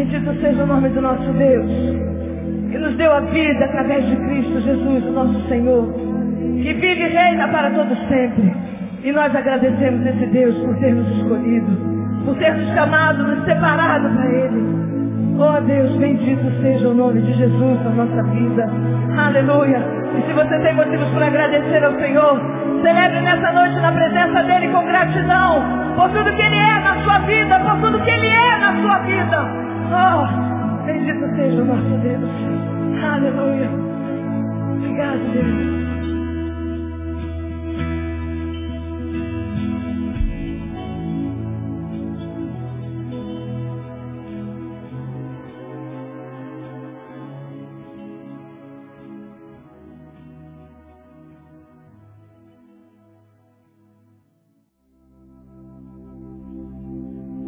Bendito seja o nome do nosso Deus, que nos deu a vida através de Cristo Jesus, o nosso Senhor, que vive e reina para todo sempre. E nós agradecemos esse Deus por ter nos escolhido, por ter nos chamado, nos separado para Ele. Oh Deus, bendito seja o nome de Jesus na nossa vida. Aleluia. E se você tem motivos para agradecer ao Senhor, celebre nessa noite na presença dEle com gratidão por tudo que Ele é na sua vida, por tudo que Ele é na sua vida. Oh, bendito seja o nosso Deus. Aleluia. Obrigado, Deus.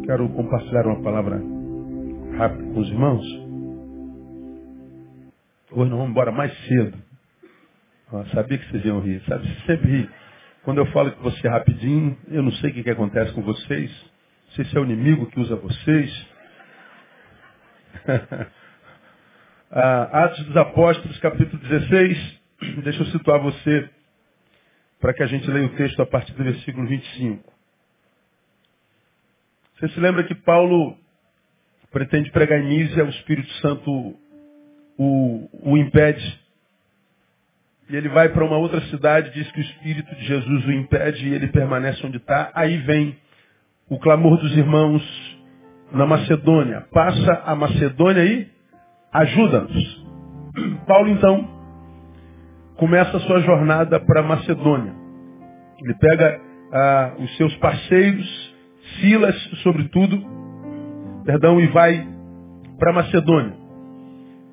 Quero compartilhar uma palavra rápida com os irmãos. Hoje nós vamos embora mais cedo. Eu sabia que vocês iam rir. Sabe, você sempre ri. Quando eu falo que você é rapidinho, eu não sei o que, que acontece com vocês. Não sei se é o inimigo que usa vocês. ah, Atos dos Apóstolos, capítulo 16. Deixa eu situar você para que a gente leia o texto a partir do versículo 25. Você se lembra que Paulo pretende pregar em Nízia, o Espírito Santo o, o impede. E ele vai para uma outra cidade, diz que o Espírito de Jesus o impede e ele permanece onde está. Aí vem o clamor dos irmãos na Macedônia. Passa a Macedônia e ajuda-nos. Paulo então começa a sua jornada para a Macedônia. Ele pega ah, os seus parceiros, Silas, sobretudo, perdão, e vai para Macedônia.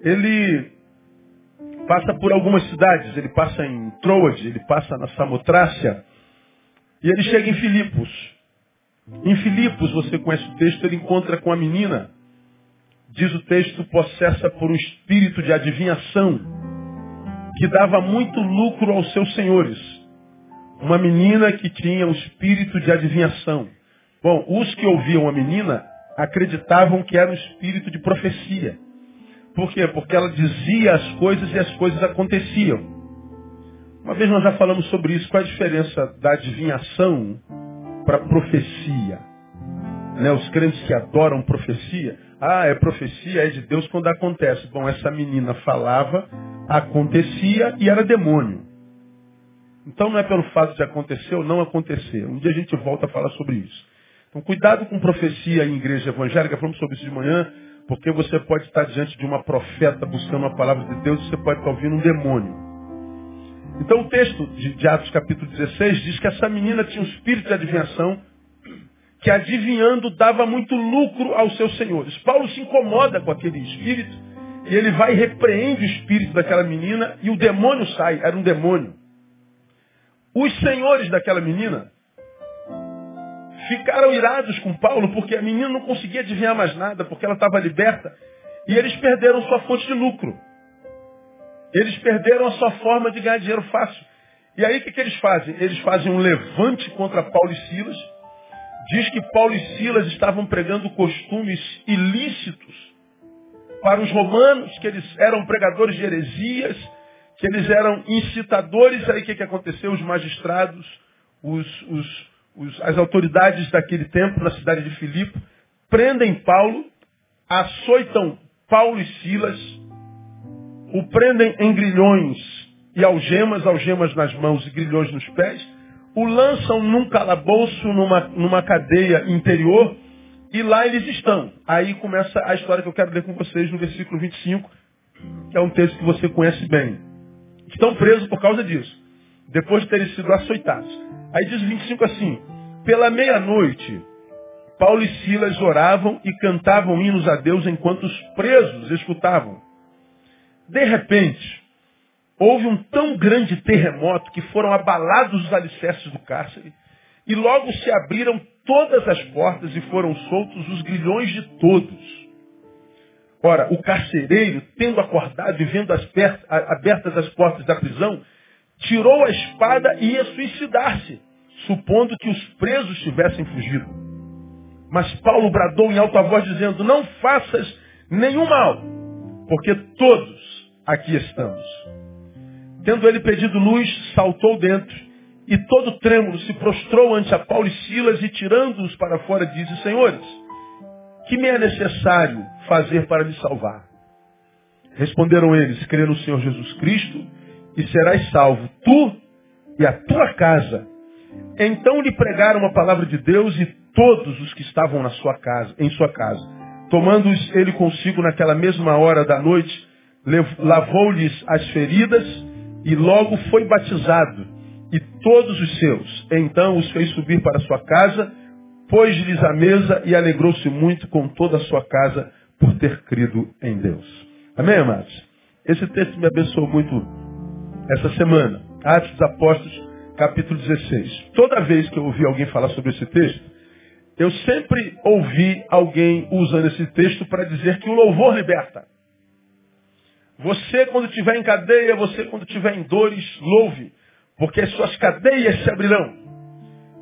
Ele passa por algumas cidades, ele passa em Troade, ele passa na Samotrácia, e ele chega em Filipos. Em Filipos, você conhece o texto, ele encontra com a menina, diz o texto, possessa por um espírito de adivinhação, que dava muito lucro aos seus senhores. Uma menina que tinha um espírito de adivinhação. Bom, os que ouviam a menina acreditavam que era um espírito de profecia. Por quê? Porque ela dizia as coisas e as coisas aconteciam. Uma vez nós já falamos sobre isso. Qual é a diferença da adivinhação para profecia? Né? Os crentes que adoram profecia. Ah, é profecia, é de Deus quando acontece. Bom, essa menina falava, acontecia e era demônio. Então não é pelo fato de acontecer ou não acontecer. Um dia a gente volta a falar sobre isso. Então, cuidado com profecia em igreja evangélica, falamos sobre isso de manhã, porque você pode estar diante de uma profeta buscando a palavra de Deus e você pode estar ouvindo um demônio. Então, o texto de, Atos capítulo 16 diz que essa menina tinha um espírito de adivinhação, que adivinhando dava muito lucro aos seus senhores. Paulo se incomoda com aquele espírito e ele vai e repreende o espírito daquela menina e o demônio sai, era um demônio. Os senhores daquela menina ficaram irados com Paulo porque a menina não conseguia adivinhar mais nada, porque ela estava liberta. E eles perderam sua fonte de lucro. Eles perderam a sua forma de ganhar dinheiro fácil. E aí o que, que eles fazem? Eles fazem um levante contra Paulo e Silas. Diz que Paulo e Silas estavam pregando costumes ilícitos para os romanos, que eles eram pregadores de heresias, que eles eram incitadores. Aí o que, que aconteceu? Os magistrados, os, os, os, as autoridades daquele tempo, na cidade de Filipe, prendem Paulo, açoitam Paulo e Silas, o prendem em grilhões e algemas, algemas nas mãos e grilhões nos pés, o lançam num calabouço, numa, numa cadeia interior, e lá eles estão. Aí começa a história que eu quero ler com vocês no versículo 25, que é um texto que você conhece bem. Estão presos por causa disso, depois de terem sido açoitados. Aí diz 25 assim, pela meia-noite, Paulo e Silas oravam e cantavam hinos a Deus enquanto os presos escutavam. De repente, houve um tão grande terremoto que foram abalados os alicerces do cárcere e logo se abriram todas as portas e foram soltos os grilhões de todos. Ora, o carcereiro, tendo acordado e vendo as abertas as portas da prisão, tirou a espada e ia suicidar-se, supondo que os presos tivessem fugido. Mas Paulo bradou em alta voz, dizendo: Não faças nenhum mal, porque todos aqui estamos. Tendo ele pedido luz, saltou dentro e todo trêmulo se prostrou ante a Paulo e Silas e tirando-os para fora disse, Senhores, que me é necessário fazer para lhe salvar? Responderam eles, crê no Senhor Jesus Cristo e serás salvo, tu e a tua casa. Então lhe pregaram a palavra de Deus e todos os que estavam na sua casa, em sua casa. Tomando-os ele consigo naquela mesma hora da noite, lavou-lhes as feridas e logo foi batizado, e todos os seus. Então os fez subir para sua casa, pôs-lhes a mesa e alegrou-se muito com toda a sua casa por ter crido em Deus. Amém, amados? Esse texto me abençoou muito essa semana. Atos dos Apóstolos, capítulo 16. Toda vez que eu ouvi alguém falar sobre esse texto, eu sempre ouvi alguém usando esse texto para dizer que o louvor liberta. Você, quando estiver em cadeia, você, quando estiver em dores, louve, porque as suas cadeias se abrirão.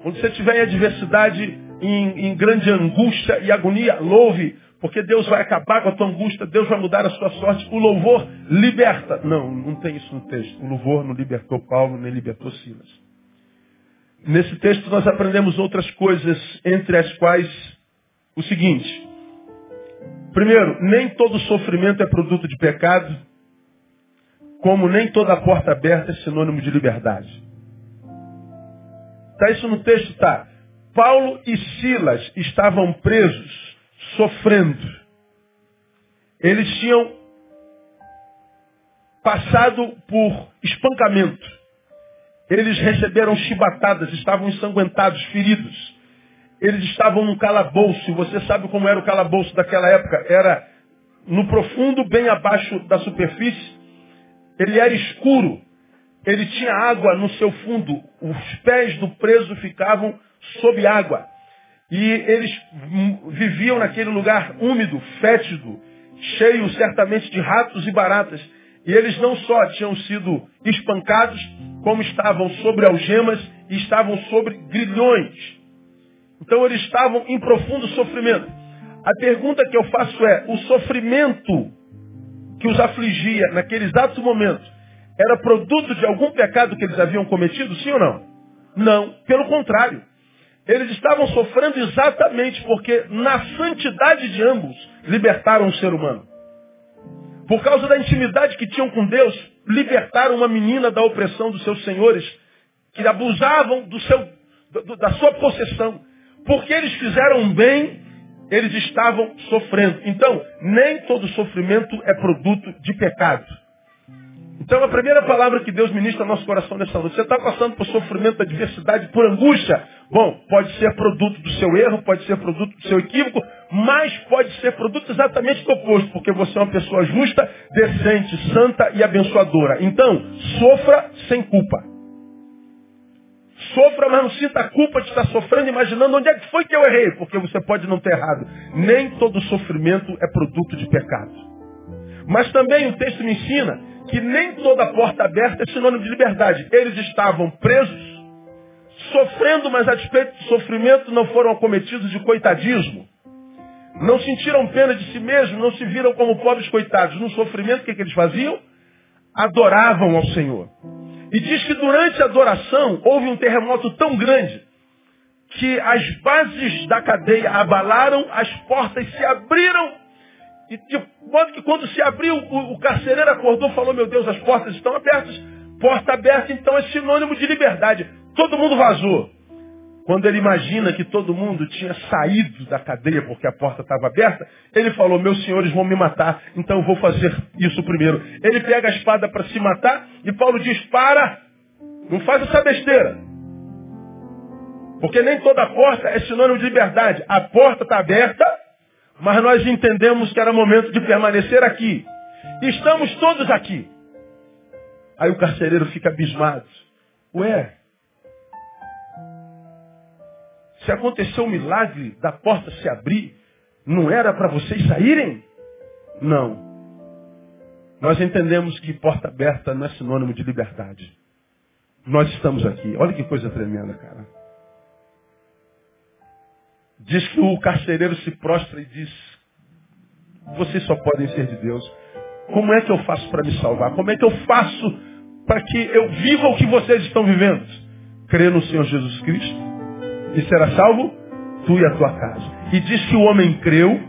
Quando você estiver em adversidade, em, em grande angústia e agonia, louve, porque Deus vai acabar com a tua angústia, Deus vai mudar a sua sorte. O louvor liberta. Não, não tem isso no texto. O louvor não libertou Paulo, nem libertou Silas. Nesse texto nós aprendemos outras coisas, entre as quais o seguinte. Primeiro, nem todo sofrimento é produto de pecado como nem toda porta aberta é sinônimo de liberdade. Está isso no texto? Tá. Paulo e Silas estavam presos, sofrendo. Eles tinham passado por espancamento. Eles receberam chibatadas, estavam ensanguentados, feridos. Eles estavam num calabouço. Você sabe como era o calabouço daquela época? Era no profundo, bem abaixo da superfície, ele era escuro. Ele tinha água no seu fundo. Os pés do preso ficavam sob água. E eles viviam naquele lugar úmido, fétido, cheio certamente de ratos e baratas. E eles não só tinham sido espancados, como estavam sobre algemas e estavam sobre grilhões. Então eles estavam em profundo sofrimento. A pergunta que eu faço é: o sofrimento que os afligia naquele exato momento era produto de algum pecado que eles haviam cometido, sim ou não? Não, pelo contrário. Eles estavam sofrendo exatamente porque na santidade de ambos libertaram o ser humano. Por causa da intimidade que tinham com Deus, libertaram uma menina da opressão dos seus senhores, que abusavam do seu, do, da sua possessão. Porque eles fizeram bem eles estavam sofrendo. Então, nem todo sofrimento é produto de pecado. Então, a primeira palavra que Deus ministra ao nosso coração nessa noite, você está passando por sofrimento, adversidade, por angústia. Bom, pode ser produto do seu erro, pode ser produto do seu equívoco, mas pode ser produto exatamente do oposto, porque você é uma pessoa justa, decente, santa e abençoadora. Então, sofra sem culpa. Sofra, mas não sinta a culpa de estar sofrendo, imaginando onde é que foi que eu errei, porque você pode não ter errado. Nem todo sofrimento é produto de pecado. Mas também o texto me ensina que nem toda porta aberta é sinônimo de liberdade. Eles estavam presos, sofrendo, mas a despeito do sofrimento não foram acometidos de coitadismo. Não sentiram pena de si mesmos, não se viram como pobres coitados. No sofrimento, o que, que eles faziam? Adoravam ao Senhor. E diz que durante a adoração houve um terremoto tão grande que as bases da cadeia abalaram, as portas se abriram, e de modo que quando se abriu, o, o carcereiro acordou e falou, meu Deus, as portas estão abertas. Porta aberta, então, é sinônimo de liberdade. Todo mundo vazou. Quando ele imagina que todo mundo tinha saído da cadeia porque a porta estava aberta, ele falou, meus senhores vão me matar, então eu vou fazer isso primeiro. Ele pega a espada para se matar e Paulo diz, para, não faz essa besteira. Porque nem toda porta é sinônimo de liberdade. A porta está aberta, mas nós entendemos que era momento de permanecer aqui. Estamos todos aqui. Aí o carcereiro fica abismado. Ué, se aconteceu o milagre da porta se abrir, não era para vocês saírem? Não. Nós entendemos que porta aberta não é sinônimo de liberdade. Nós estamos aqui. Olha que coisa tremenda, cara. Diz que o carcereiro se prostra e diz: vocês só podem ser de Deus. Como é que eu faço para me salvar? Como é que eu faço para que eu viva o que vocês estão vivendo? Crer no Senhor Jesus Cristo e será salvo tu e a tua casa. E diz que o homem creu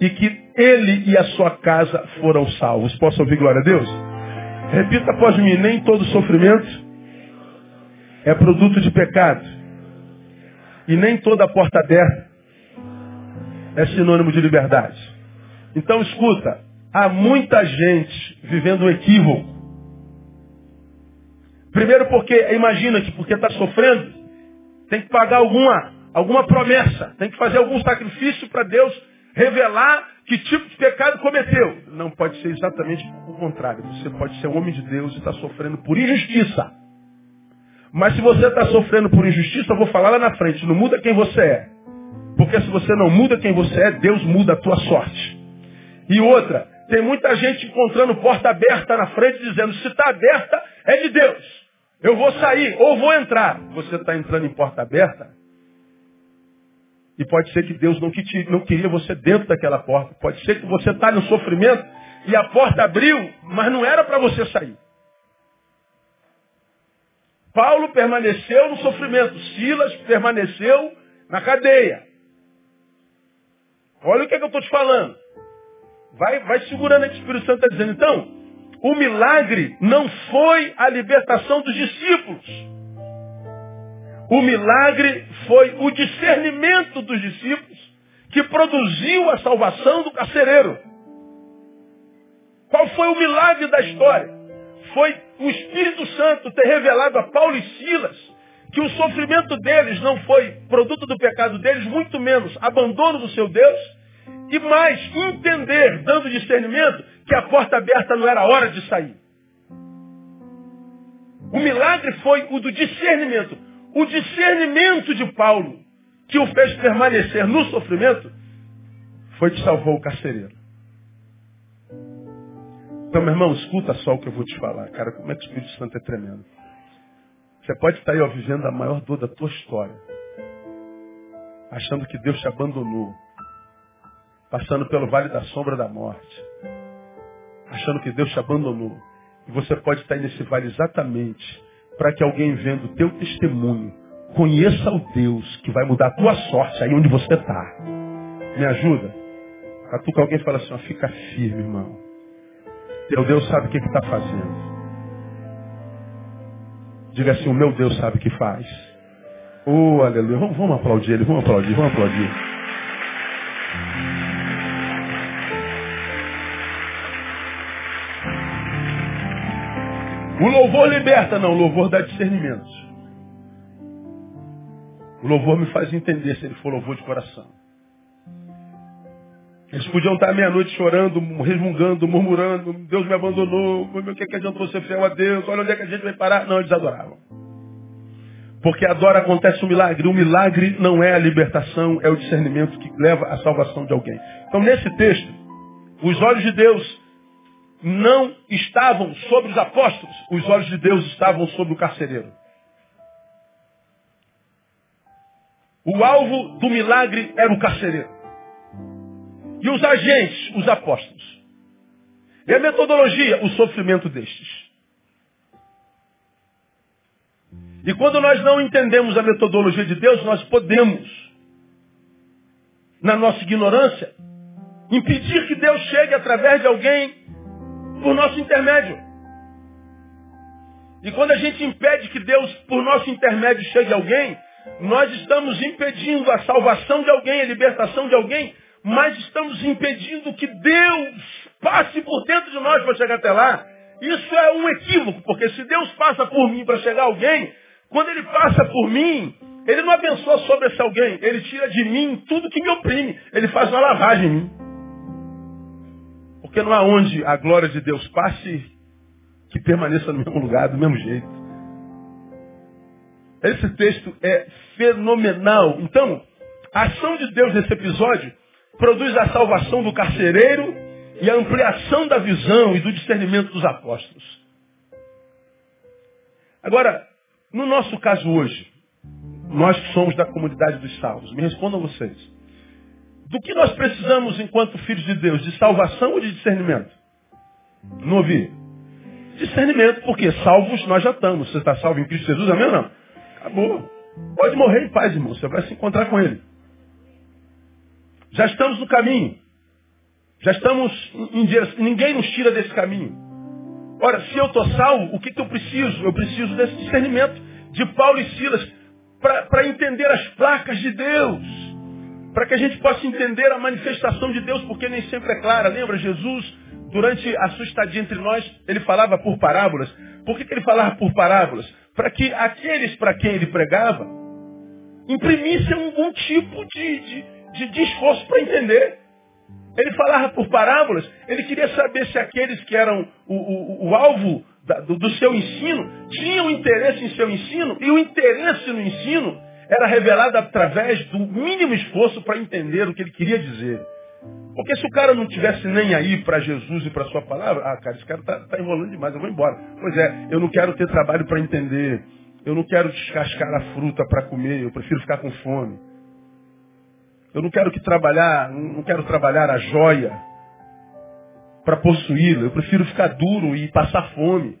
e que ele e a sua casa foram salvos. Posso ouvir glória a Deus? Repita após mim, nem todo sofrimento é produto de pecado. E nem toda porta aberta é sinônimo de liberdade. Então escuta, há muita gente vivendo um equívoco. Primeiro porque imagina que porque está sofrendo, tem que pagar alguma, alguma promessa, tem que fazer algum sacrifício para Deus revelar que tipo de pecado cometeu. Não pode ser exatamente o contrário. Você pode ser homem de Deus e está sofrendo por injustiça. Mas se você está sofrendo por injustiça, eu vou falar lá na frente, não muda quem você é. Porque se você não muda quem você é, Deus muda a tua sorte. E outra, tem muita gente encontrando porta aberta na frente, dizendo, se está aberta, é de Deus. Eu vou sair ou vou entrar. Você está entrando em porta aberta? E pode ser que Deus não, não queria você dentro daquela porta. Pode ser que você está no sofrimento e a porta abriu, mas não era para você sair. Paulo permaneceu no sofrimento, Silas permaneceu na cadeia. Olha o que, é que eu estou te falando. Vai, vai segurando que o Espírito Santo está dizendo. Então, o milagre não foi a libertação dos discípulos. O milagre foi o discernimento dos discípulos que produziu a salvação do carcereiro. Qual foi o milagre da história? Foi o Espírito Santo ter revelado a Paulo e Silas que o sofrimento deles não foi produto do pecado deles, muito menos abandono do seu Deus, e mais entender, dando discernimento, que a porta aberta não era hora de sair. O milagre foi o do discernimento. O discernimento de Paulo, que o fez permanecer no sofrimento, foi que salvou o carcereiro. Então, meu irmão, escuta só o que eu vou te falar, cara. Como é que o Espírito Santo é tremendo. Você pode estar aí ó, vivendo a maior dor da tua história. Achando que Deus te abandonou. Passando pelo vale da sombra da morte. Achando que Deus te abandonou. E você pode estar aí nesse vale exatamente para que alguém vendo o teu testemunho conheça o Deus que vai mudar a tua sorte aí onde você está. Me ajuda? Catuca alguém e fala assim, ó, fica firme, irmão. Teu Deus sabe o que está fazendo. Diga assim, o meu Deus sabe o que faz. Oh, aleluia. Vamos, vamos aplaudir ele, vamos aplaudir, vamos aplaudir. O louvor liberta, não, o louvor dá discernimento. O louvor me faz entender se ele for louvor de coração. Eles podiam estar meia-noite chorando, resmungando, murmurando, Deus me abandonou, o que, é que adianta você fiel a Deus, olha onde é que a gente vai parar. Não, eles adoravam. Porque adora acontece um milagre. O milagre não é a libertação, é o discernimento que leva à salvação de alguém. Então, nesse texto, os olhos de Deus não estavam sobre os apóstolos, os olhos de Deus estavam sobre o carcereiro. O alvo do milagre era o carcereiro. E os agentes, os apóstolos. E a metodologia, o sofrimento destes. E quando nós não entendemos a metodologia de Deus, nós podemos, na nossa ignorância, impedir que Deus chegue através de alguém por nosso intermédio. E quando a gente impede que Deus, por nosso intermédio, chegue a alguém, nós estamos impedindo a salvação de alguém, a libertação de alguém, mas estamos impedindo que Deus passe por dentro de nós para chegar até lá. Isso é um equívoco, porque se Deus passa por mim para chegar a alguém, quando Ele passa por mim, Ele não abençoa sobre esse alguém, Ele tira de mim tudo que me oprime, Ele faz uma lavagem em mim. Porque não há onde a glória de Deus passe que permaneça no mesmo lugar, do mesmo jeito. Esse texto é fenomenal. Então, a ação de Deus nesse episódio produz a salvação do carcereiro e a ampliação da visão e do discernimento dos apóstolos. Agora, no nosso caso hoje, nós que somos da comunidade dos salvos, me respondam vocês. Do que nós precisamos enquanto filhos de Deus? De salvação ou de discernimento? Não ouvi. Discernimento, porque salvos nós já estamos. Você está salvo em Cristo Jesus, amém ou não? Acabou. Pode morrer em paz, irmão. Você vai se encontrar com Ele. Já estamos no caminho. Já estamos em direção. Ninguém nos tira desse caminho. Ora, se eu estou salvo, o que, que eu preciso? Eu preciso desse discernimento de Paulo e Silas para entender as placas de Deus. Para que a gente possa entender a manifestação de Deus, porque nem sempre é clara. Lembra, Jesus, durante a sua estadia entre nós, ele falava por parábolas. Por que, que ele falava por parábolas? Para que aqueles para quem ele pregava imprimissem algum tipo de, de, de, de esforço para entender. Ele falava por parábolas, ele queria saber se aqueles que eram o, o, o alvo da, do, do, seu ensino tinham interesse em seu ensino, e o interesse no ensino era revelado através do mínimo esforço para entender o que ele queria dizer. Porque se o cara não tivesse nem aí para Jesus e para sua palavra, ah, cara, esse cara está tá enrolando demais, eu vou embora. Pois é, eu não quero ter trabalho para entender. Eu não quero descascar a fruta para comer, eu prefiro ficar com fome. Eu não quero que trabalhar, não quero trabalhar a joia para possuí-la. Eu prefiro ficar duro e passar fome.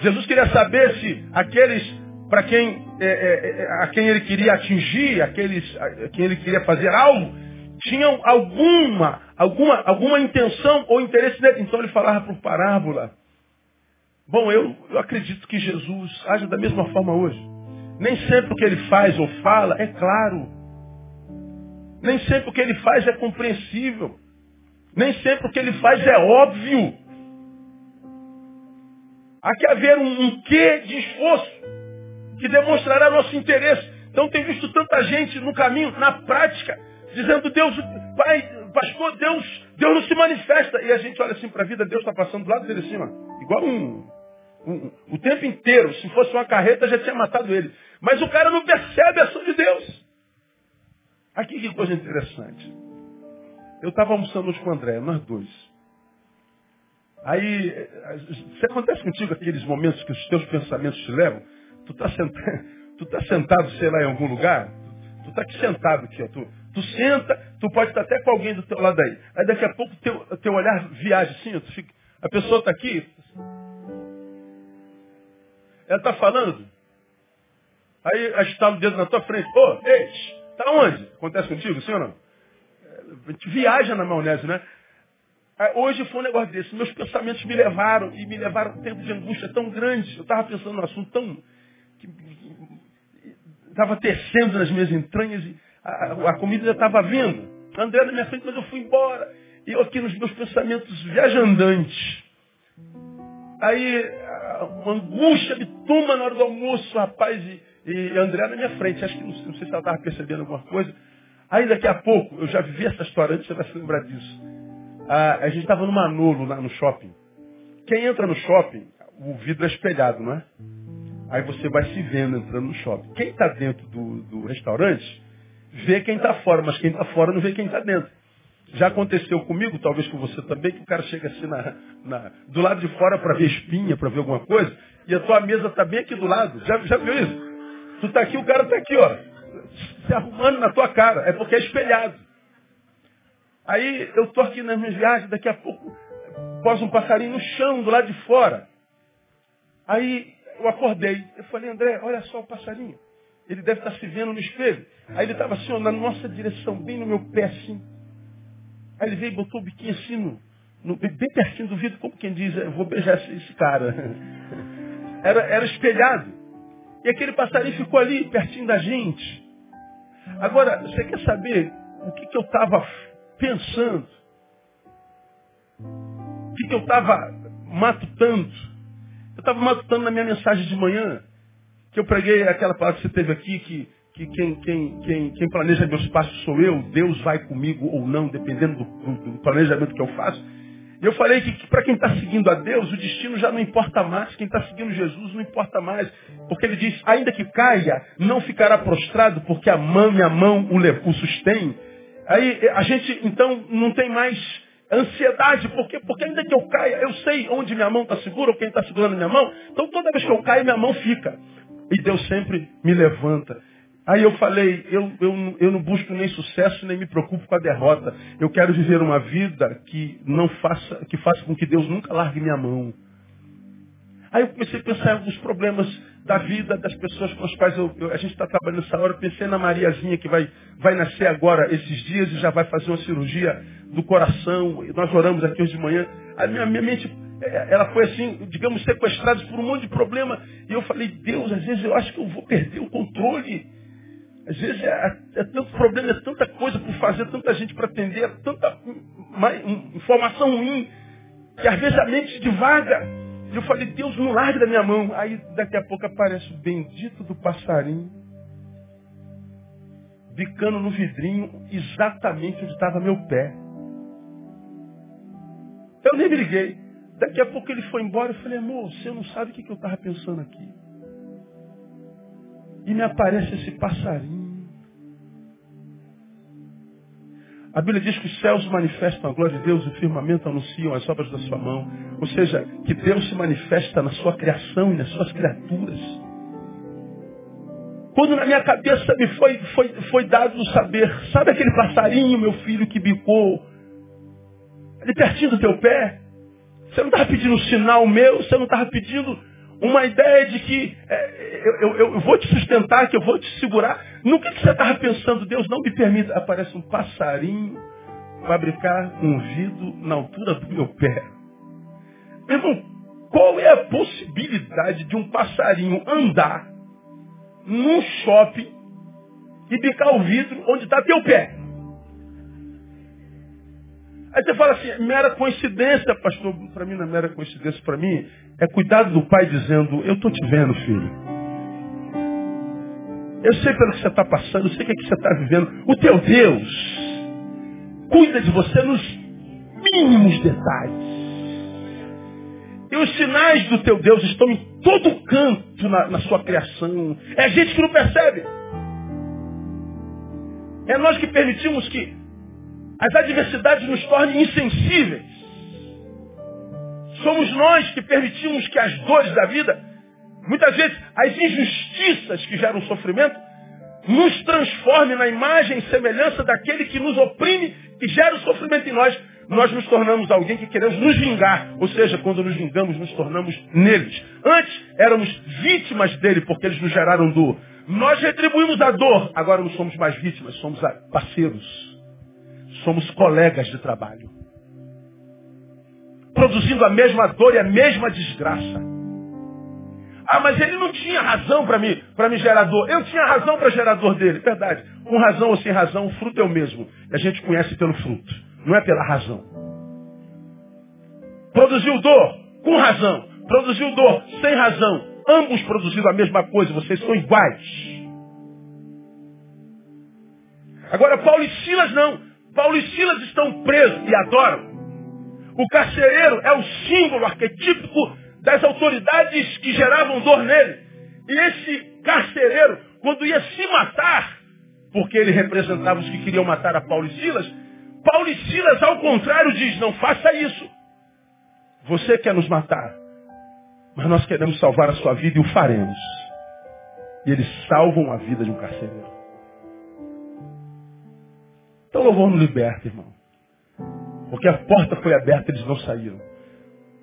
Jesus queria saber se aqueles para quem é, é, é, a quem ele queria atingir, aqueles a quem ele queria fazer algo, tinham alguma, alguma, alguma intenção ou interesse nele. Então ele falava por parábola. Bom, eu, eu acredito que Jesus age da mesma forma hoje. Nem sempre o que ele faz ou fala é claro. Nem sempre o que ele faz é compreensível. Nem sempre o que ele faz é óbvio. Há que haver um, um quê de esforço que demonstrará nosso interesse. Então tem visto tanta gente no caminho, na prática, dizendo, Deus, Pai, pastor, Deus, Deus não se manifesta. E a gente olha assim para a vida, Deus está passando do lado dele assim, ó, igual um, um, o tempo inteiro. Se fosse uma carreta, já tinha matado ele. Mas o cara não percebe a ação de Deus. Aqui que coisa interessante. Eu estava almoçando hoje com o André, nós dois. Aí, se acontece contigo aqueles momentos que os teus pensamentos te levam, tu está sentado, tu tá sentado, sei lá, em algum lugar, tu está aqui sentado aqui, ó, tu, tu senta, tu pode estar até com alguém do teu lado aí. Aí daqui a pouco teu, teu olhar viaja assim, fica, a pessoa está aqui, ela está falando, aí está o dedo na tua frente, ô, oh, ei, Está onde? Acontece contigo, sim ou não? A gente viaja na maionese, né? Ah, hoje foi um negócio desse. Meus pensamentos me levaram e me levaram a um tempo de angústia tão grande. Eu estava pensando num assunto tão. que estava tecendo nas minhas entranhas e a, a comida já estava vindo. André na minha frente, mas eu fui embora. E eu aqui nos meus pensamentos viajandantes. Aí, uma angústia me toma na hora do almoço, rapaz, e e André na minha frente. Acho que não, não sei se ela estava percebendo alguma coisa. Aí daqui a pouco, eu já vivi essa história antes, você vai se lembrar disso. Ah, a gente estava no Manolo, lá no shopping. Quem entra no shopping, o vidro é espelhado, não é? Aí você vai se vendo entrando no shopping. Quem está dentro do, do, restaurante, vê quem está fora, mas quem está fora não vê quem está dentro. Já aconteceu comigo, talvez com você também, que o cara chega assim na, na, do lado de fora para ver espinha, para ver alguma coisa, e a tua mesa está bem aqui do lado. Já, já viu isso? Tu está aqui, o cara está aqui, ó, se arrumando na tua cara. É porque é espelhado. Aí eu estou aqui nas minhas viagens, daqui a pouco posa um passarinho no chão, do lado de fora. Aí eu acordei. Eu falei, André, olha só o passarinho. Ele deve estar tá se vendo no espelho. Aí ele estava assim, ó, na nossa direção, bem no meu pé, assim. Aí ele veio e botou o biquinho assim, no, no, bem pertinho do vidro, como quem diz, eu vou beijar esse, esse cara. Era, era espelhado. E aquele passarinho ficou ali, pertinho da gente. Agora, você quer saber o que, que eu estava pensando? O que, que eu estava matutando? Eu estava matutando na minha mensagem de manhã, que eu preguei aquela palavra que você teve aqui, que, que quem, quem, quem, quem planeja meus passos sou eu, Deus vai comigo ou não, dependendo do, do, do planejamento que eu faço. E eu falei que, que para quem está seguindo a Deus, o destino já não importa mais. Quem está seguindo Jesus não importa mais. Porque ele diz, ainda que caia, não ficará prostrado, porque a mão, minha mão o, o sustém. Aí a gente então não tem mais ansiedade. Por quê? Porque ainda que eu caia, eu sei onde minha mão está segura, ou quem está segurando minha mão. Então toda vez que eu caio, minha mão fica. E Deus sempre me levanta. Aí eu falei, eu, eu, eu não busco nem sucesso, nem me preocupo com a derrota. Eu quero viver uma vida que não faça, que faça com que Deus nunca largue minha mão. Aí eu comecei a pensar em alguns problemas da vida das pessoas com as quais eu, eu, a gente está trabalhando nessa hora. Pensei na Mariazinha que vai, vai nascer agora esses dias e já vai fazer uma cirurgia do coração. Nós oramos aqui hoje de manhã. A minha, minha mente, é, ela foi assim, digamos, sequestrada por um monte de problema. E eu falei, Deus, às vezes eu acho que eu vou perder o controle. Às vezes é, é tanto problema, é tanta coisa por fazer, tanta gente para atender, é tanta informação ruim, que às vezes a mente divaga. E eu falei, Deus, não largue da minha mão. Aí daqui a pouco aparece o bendito do passarinho, bicando no vidrinho, exatamente onde estava meu pé. Eu nem me liguei. Daqui a pouco ele foi embora. Eu falei, amor, você não sabe o que eu estava pensando aqui. E me aparece esse passarinho. A Bíblia diz que os céus manifestam a glória de Deus o firmamento anunciam as obras da sua mão. Ou seja, que Deus se manifesta na sua criação e nas suas criaturas. Quando na minha cabeça me foi, foi, foi dado o saber, sabe aquele passarinho, meu filho, que bicou ali pertinho do teu pé? Você não estava pedindo um sinal meu, você não estava pedindo uma ideia de que é, eu, eu, eu, vou te sustentar, que eu vou te segurar. No que, que você estava pensando? Deus não me permita. Aparece um passarinho fabricar um vidro na altura do meu pé. Meu irmão, qual é a possibilidade de um passarinho andar num shopping e bicar o vidro onde está teu pé? Aí você fala assim, mera coincidência, pastor. Para mim não é mera coincidência. Para mim é cuidado do pai dizendo, eu estou te vendo, filho. Eu sei pelo que você está passando, eu sei o que, é que você está vivendo. O teu Deus cuida de você nos mínimos detalhes. E os sinais do teu Deus estão em todo canto na, na sua criação. É gente que não percebe. É nós que permitimos que as adversidades nos tornem insensíveis. Somos nós que permitimos que as dores da vida, muitas vezes as injustiças que geram sofrimento, nos transformem na imagem e semelhança daquele que nos oprime e gera o sofrimento em nós. Nós nos tornamos alguém que queremos nos vingar. Ou seja, quando nos vingamos, nos tornamos neles. Antes éramos vítimas dele porque eles nos geraram dor. Nós retribuímos a dor. Agora não somos mais vítimas, somos parceiros somos colegas de trabalho. Produzindo a mesma dor e a mesma desgraça. Ah, mas ele não tinha razão para mim, para me gerar dor. Eu tinha razão para gerar dor dele. Verdade. Com razão ou sem razão, o fruto é o mesmo. E a gente conhece pelo fruto. Não é pela razão. Produziu dor com razão. Produziu dor sem razão. Ambos produziram a mesma coisa. Vocês são iguais. Agora, Paulo e Silas não. Paulo e Silas estão presos e adoram. O carcereiro é o símbolo arquetípico das autoridades que geravam dor nele. E esse carcereiro, quando ia se matar, porque ele representava os que queriam matar a Paulo e Silas, Paulo e Silas, ao contrário, diz, não faça isso. Você quer nos matar, mas nós queremos salvar a sua vida e o faremos. E eles salvam a vida de um carcereiro. Então louvor não liberta, irmão. Porque a porta foi aberta eles não saíram.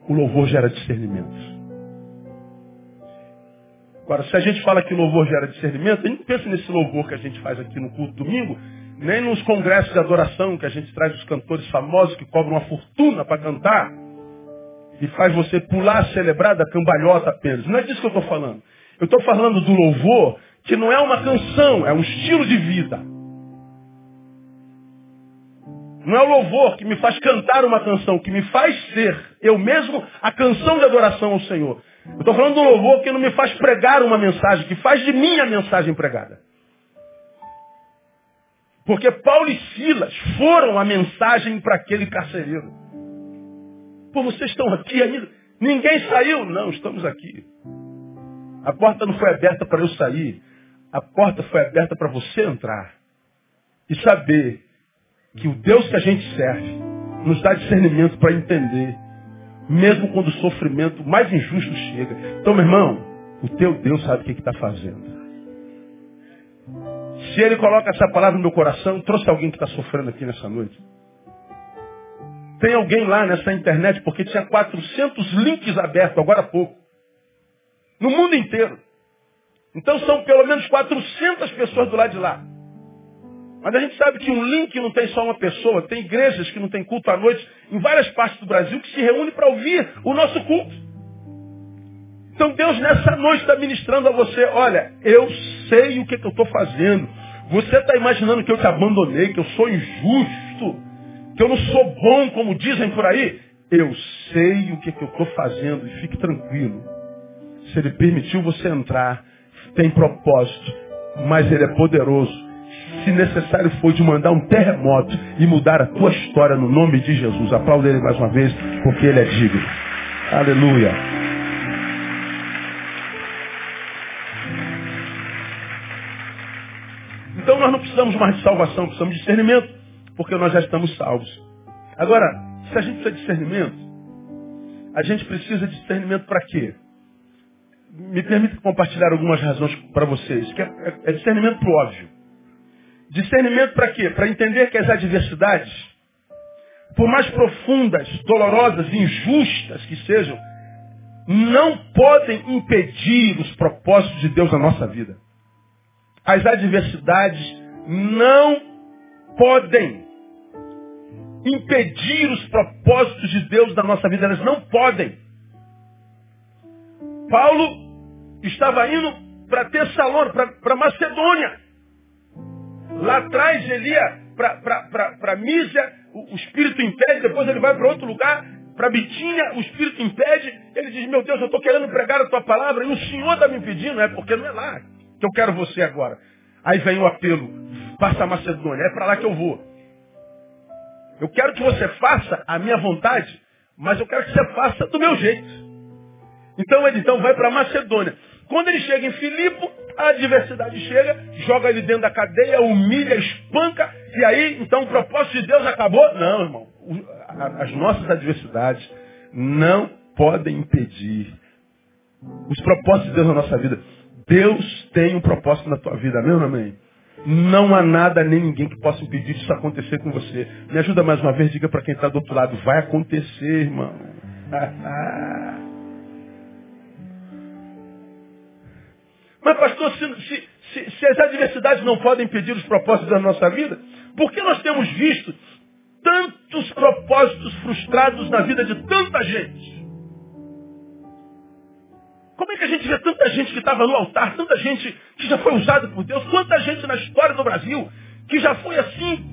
O louvor gera discernimento. Agora, se a gente fala que louvor gera discernimento, a gente não pensa nesse louvor que a gente faz aqui no culto domingo, nem nos congressos de adoração que a gente traz os cantores famosos que cobram uma fortuna para cantar e faz você pular, celebrar da cambalhota apenas. Não é disso que eu estou falando. Eu estou falando do louvor que não é uma canção, é um estilo de vida. Não é o louvor que me faz cantar uma canção, que me faz ser eu mesmo a canção de adoração ao Senhor. Eu estou falando do louvor que não me faz pregar uma mensagem, que faz de mim a mensagem pregada. Porque Paulo e Silas foram a mensagem para aquele carcereiro. Pô, vocês estão aqui ainda? Ninguém saiu? Não, estamos aqui. A porta não foi aberta para eu sair. A porta foi aberta para você entrar. E saber que o Deus que a gente serve nos dá discernimento para entender, mesmo quando o sofrimento mais injusto chega. Então, meu irmão, o teu Deus sabe o que está fazendo. Se ele coloca essa palavra no meu coração, trouxe alguém que está sofrendo aqui nessa noite. Tem alguém lá nessa internet, porque tinha 400 links abertos agora há pouco. No mundo inteiro. Então são pelo menos 400 pessoas do lado de lá. Mas a gente sabe que um link não tem só uma pessoa, tem igrejas que não tem culto à noite em várias partes do Brasil que se reúnem para ouvir o nosso culto. Então Deus nessa noite está ministrando a você, olha, eu sei o que, que eu estou fazendo. Você está imaginando que eu te abandonei, que eu sou injusto, que eu não sou bom, como dizem por aí? Eu sei o que, que eu estou fazendo e fique tranquilo. Se ele permitiu você entrar, tem propósito, mas ele é poderoso se necessário for de mandar um terremoto e mudar a tua história no nome de Jesus. Aplauda ele mais uma vez, porque ele é digno. Aleluia. Então nós não precisamos mais de salvação, precisamos de discernimento, porque nós já estamos salvos. Agora, se a gente precisa de discernimento, a gente precisa de discernimento para quê? Me permita compartilhar algumas razões para vocês, que é, é, é discernimento para óbvio. Discernimento para quê? Para entender que as adversidades, por mais profundas, dolorosas, injustas que sejam, não podem impedir os propósitos de Deus na nossa vida. As adversidades não podem impedir os propósitos de Deus na nossa vida. Elas não podem. Paulo estava indo para Tessalônica, para Macedônia. Lá atrás ele ia para Mísia, o, o, espírito impede, depois ele vai para outro lugar, para Bitinha, o espírito impede, ele diz, meu Deus, eu estou querendo pregar a tua palavra, e o Senhor está me pedindo, é porque não é lá que eu quero você agora. Aí vem o apelo, passa a Macedônia, é para lá que eu vou. Eu quero que você faça a minha vontade, mas eu quero que você faça do meu jeito. Então ele então vai para Macedônia. Quando ele chega em Filipe, a adversidade chega, joga ele dentro da cadeia, humilha, espanca, e aí, então, o propósito de Deus acabou? Não, irmão. As nossas adversidades não podem impedir os propósitos de Deus na nossa vida. Deus tem um propósito na tua vida, amém ou amém? Não há nada nem ninguém que possa impedir isso acontecer com você. Me ajuda mais uma vez, diga para quem está do outro lado, vai acontecer, irmão. Mas, pastor, se, se, se, se as adversidades não podem impedir os propósitos da nossa vida, por que nós temos visto tantos propósitos frustrados na vida de tanta gente? Como é que a gente vê tanta gente que estava no altar, tanta gente que já foi usada por Deus, quanta gente na história do Brasil que já foi assim,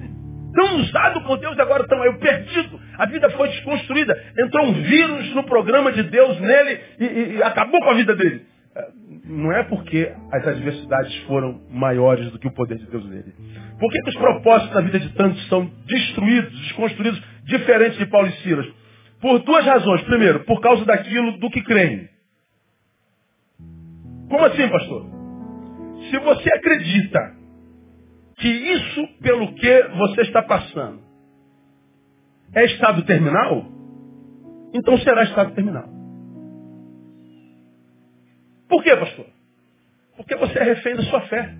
tão usado por Deus e agora estão aí perdido. A vida foi desconstruída. Entrou um vírus no programa de Deus nele e, e, e acabou com a vida dele não é porque as adversidades foram maiores do que o poder de Deus nele. Por que, que os propósitos da vida de tantos são destruídos, desconstruídos, diferentes de Paulo e Silas? Por duas razões. Primeiro, por causa daquilo do que creem. Como assim, pastor? Se você acredita que isso pelo que você está passando é estado terminal, então será estado terminal. Por quê, pastor? Porque você é refém da sua fé.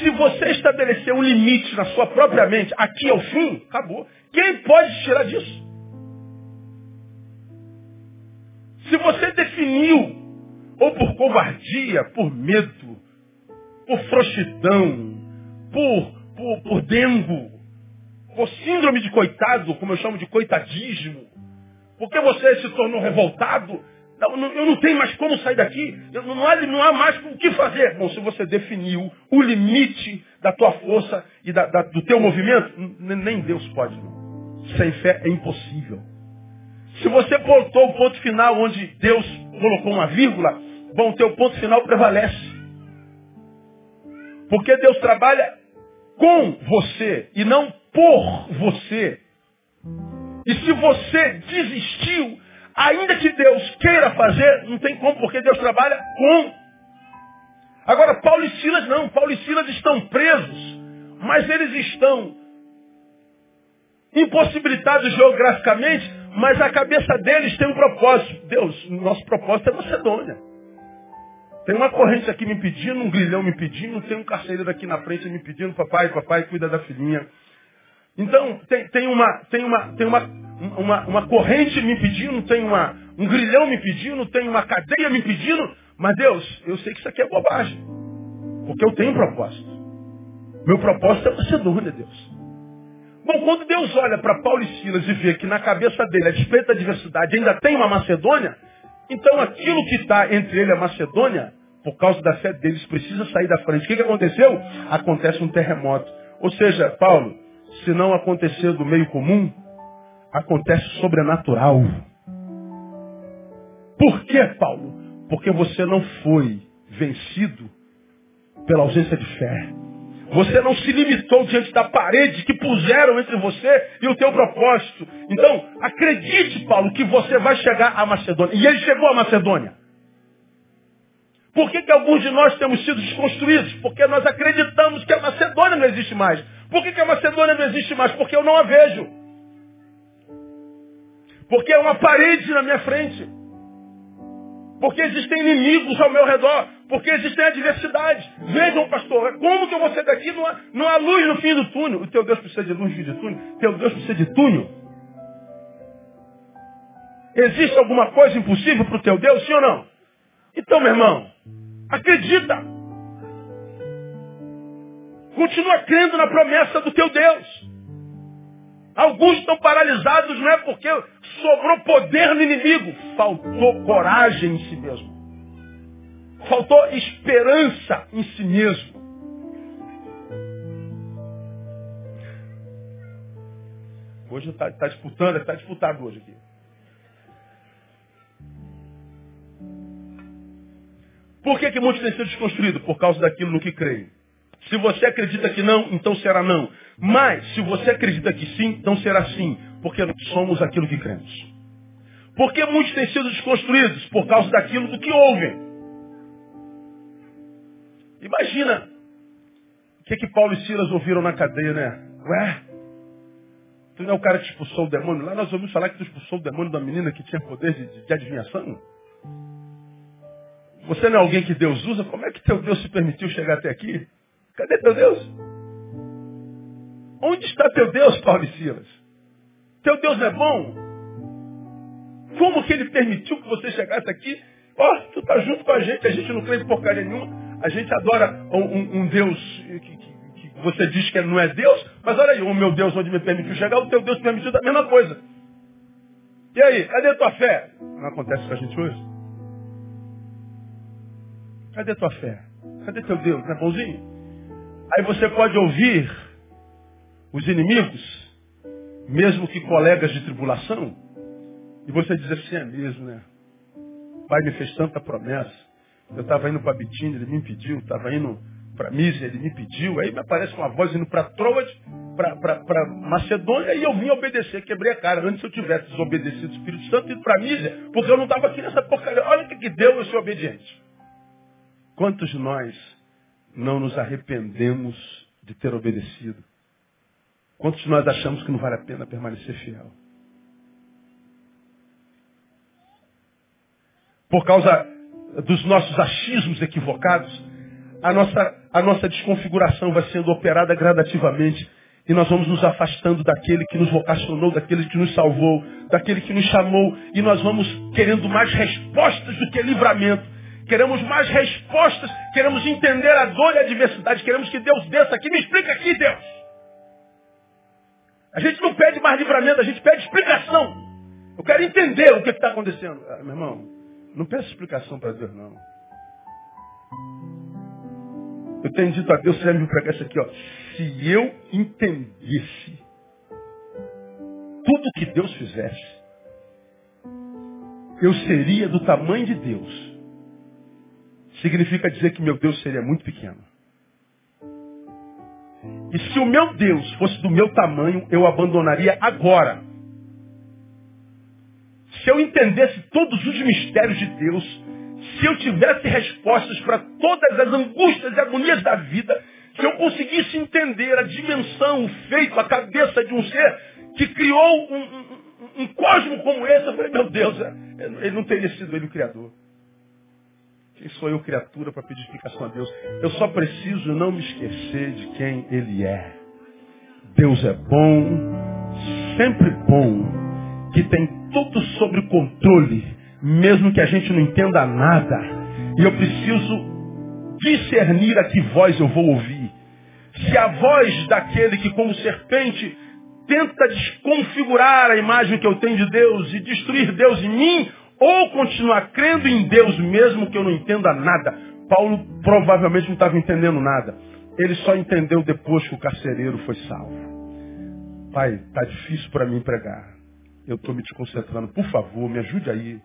Se você estabelecer um limite na sua própria mente, aqui é o fim, acabou. Quem pode tirar disso? Se você definiu, ou por covardia, por medo, por frouxidão, por, por, por dengo, por síndrome de coitado, como eu chamo de coitadismo, porque você se tornou revoltado, eu não tenho mais como sair daqui. Não há, não há mais o que fazer. Bom, se você definiu o limite da tua força e da, da, do teu movimento, nem Deus pode. Sem fé é impossível. Se você botou o ponto final onde Deus colocou uma vírgula, bom, o teu ponto final prevalece. Porque Deus trabalha com você e não por você. E se você desistiu, Ainda que Deus queira fazer, não tem como, porque Deus trabalha com. Agora, Paulo e Silas não. Paulo e Silas estão presos, mas eles estão impossibilitados geograficamente, mas a cabeça deles tem um propósito. Deus, nosso propósito é Macedônia. Tem uma corrente aqui me pedindo, um grilhão me pedindo, tem um carcereiro aqui na frente me pedindo, papai, papai, cuida da filhinha. Então, tem, tem, uma, tem, uma, tem uma, uma, uma corrente me pedindo, tem uma, um grilhão me pedindo, tem uma cadeia me pedindo, mas Deus, eu sei que isso aqui é bobagem. Porque eu tenho um propósito. Meu propósito é Macedônia, Deus. Bom, quando Deus olha para Paulo e Silas e vê que na cabeça dele, a despeito da diversidade, ainda tem uma Macedônia, então aquilo que está entre ele e a Macedônia, por causa da fé deles, precisa sair da frente. O que, que aconteceu? Acontece um terremoto. Ou seja, Paulo, se não acontecer do meio comum, acontece sobrenatural. Por que, Paulo? Porque você não foi vencido pela ausência de fé. Você não se limitou diante da parede que puseram entre você e o teu propósito. Então, acredite, Paulo, que você vai chegar à Macedônia. E ele chegou à Macedônia. Por que, que alguns de nós temos sido desconstruídos? Porque nós acreditamos que a Macedônia não existe mais. Por que, que a Macedônia não existe mais? Porque eu não a vejo. Porque é uma parede na minha frente. Porque existem inimigos ao meu redor. Porque existem adversidades. Vejam, pastor, como que eu vou sair daqui? Não há, não há luz no fim do túnel. O teu Deus precisa de luz no fim do túnel. O teu Deus precisa de túnel. Existe alguma coisa impossível para o teu Deus, sim ou não? Então, meu irmão, acredita. Continua crendo na promessa do teu Deus. Alguns estão paralisados não é porque sobrou poder no inimigo, faltou coragem em si mesmo. Faltou esperança em si mesmo. Hoje está tá disputando, está disputado hoje aqui. Por que, que muitos têm sido desconstruídos? Por causa daquilo no que creem. Se você acredita que não, então será não. Mas, se você acredita que sim, então será sim. Porque somos aquilo que cremos. Por que muitos têm sido desconstruídos? Por causa daquilo do que ouvem. Imagina o que, que Paulo e Silas ouviram na cadeia, né? Ué, tu não é o cara que expulsou o demônio? Lá nós ouvimos falar que tu expulsou o demônio da menina que tinha poder de, de, de adivinhação. Você não é alguém que Deus usa? Como é que teu Deus se permitiu chegar até aqui? Cadê teu Deus? Onde está teu Deus, Paulo e Silas? Teu Deus é bom? Como que ele permitiu que você chegasse aqui? Ó, oh, tu tá junto com a gente, a gente não crê em porcaria nenhuma. A gente adora um, um, um Deus que, que, que, você diz que não é Deus, mas olha aí, o meu Deus onde me permitiu chegar, o teu Deus permitiu da mesma coisa. E aí, cadê a tua fé? Não acontece com a gente hoje? Cadê a tua fé? Cadê teu Deus? Não é bonzinho? Aí você pode ouvir os inimigos, mesmo que colegas de tribulação, e você diz assim, é mesmo, né? O pai me fez tanta promessa. Eu estava indo para Bitínia, ele me impediu. Estava indo para Mísia, ele me pediu. Aí me aparece uma voz indo para Troas, para Macedônia, e eu vim obedecer. Quebrei a cara. Antes eu tivesse desobedecido o Espírito Santo, ido para Mísia, porque eu não estava aqui nessa porcaria. Olha o que, que deu eu ser obediente. Quantos de nós não nos arrependemos de ter obedecido? Quantos de nós achamos que não vale a pena permanecer fiel? Por causa dos nossos achismos equivocados, a nossa, a nossa desconfiguração vai sendo operada gradativamente e nós vamos nos afastando daquele que nos vocacionou, daquele que nos salvou, daquele que nos chamou, e nós vamos querendo mais respostas do que livramento. Queremos mais respostas, queremos entender a dor e a adversidade, queremos que Deus desça aqui. Me explica aqui, Deus. A gente não pede mais livramento, a gente pede explicação. Eu quero entender o que está acontecendo. Ah, meu irmão, não peça explicação para Deus, não. Eu tenho dito a Deus, você me pregar isso aqui, ó. Se eu entendesse tudo que Deus fizesse, eu seria do tamanho de Deus. Significa dizer que meu Deus seria muito pequeno. E se o meu Deus fosse do meu tamanho, eu abandonaria agora se eu entendesse todos os mistérios de Deus, se eu tivesse respostas para todas as angústias e agonias da vida, se eu conseguisse entender a dimensão, o feito, a cabeça de um ser que criou um, um, um cosmo como esse, eu falei, meu Deus, é, ele não teria sido ele o Criador. Quem sou eu, criatura, para pedir explicação a Deus? Eu só preciso não me esquecer de quem Ele é. Deus é bom, sempre bom, que tem tudo sob controle, mesmo que a gente não entenda nada. E eu preciso discernir a que voz eu vou ouvir. Se a voz daquele que, como serpente, tenta desconfigurar a imagem que eu tenho de Deus e destruir Deus em mim, ou continuar crendo em Deus mesmo que eu não entenda nada. Paulo provavelmente não estava entendendo nada. Ele só entendeu depois que o carcereiro foi salvo. Pai, está difícil para mim pregar. Eu estou me desconcentrando. Por favor, me ajude aí.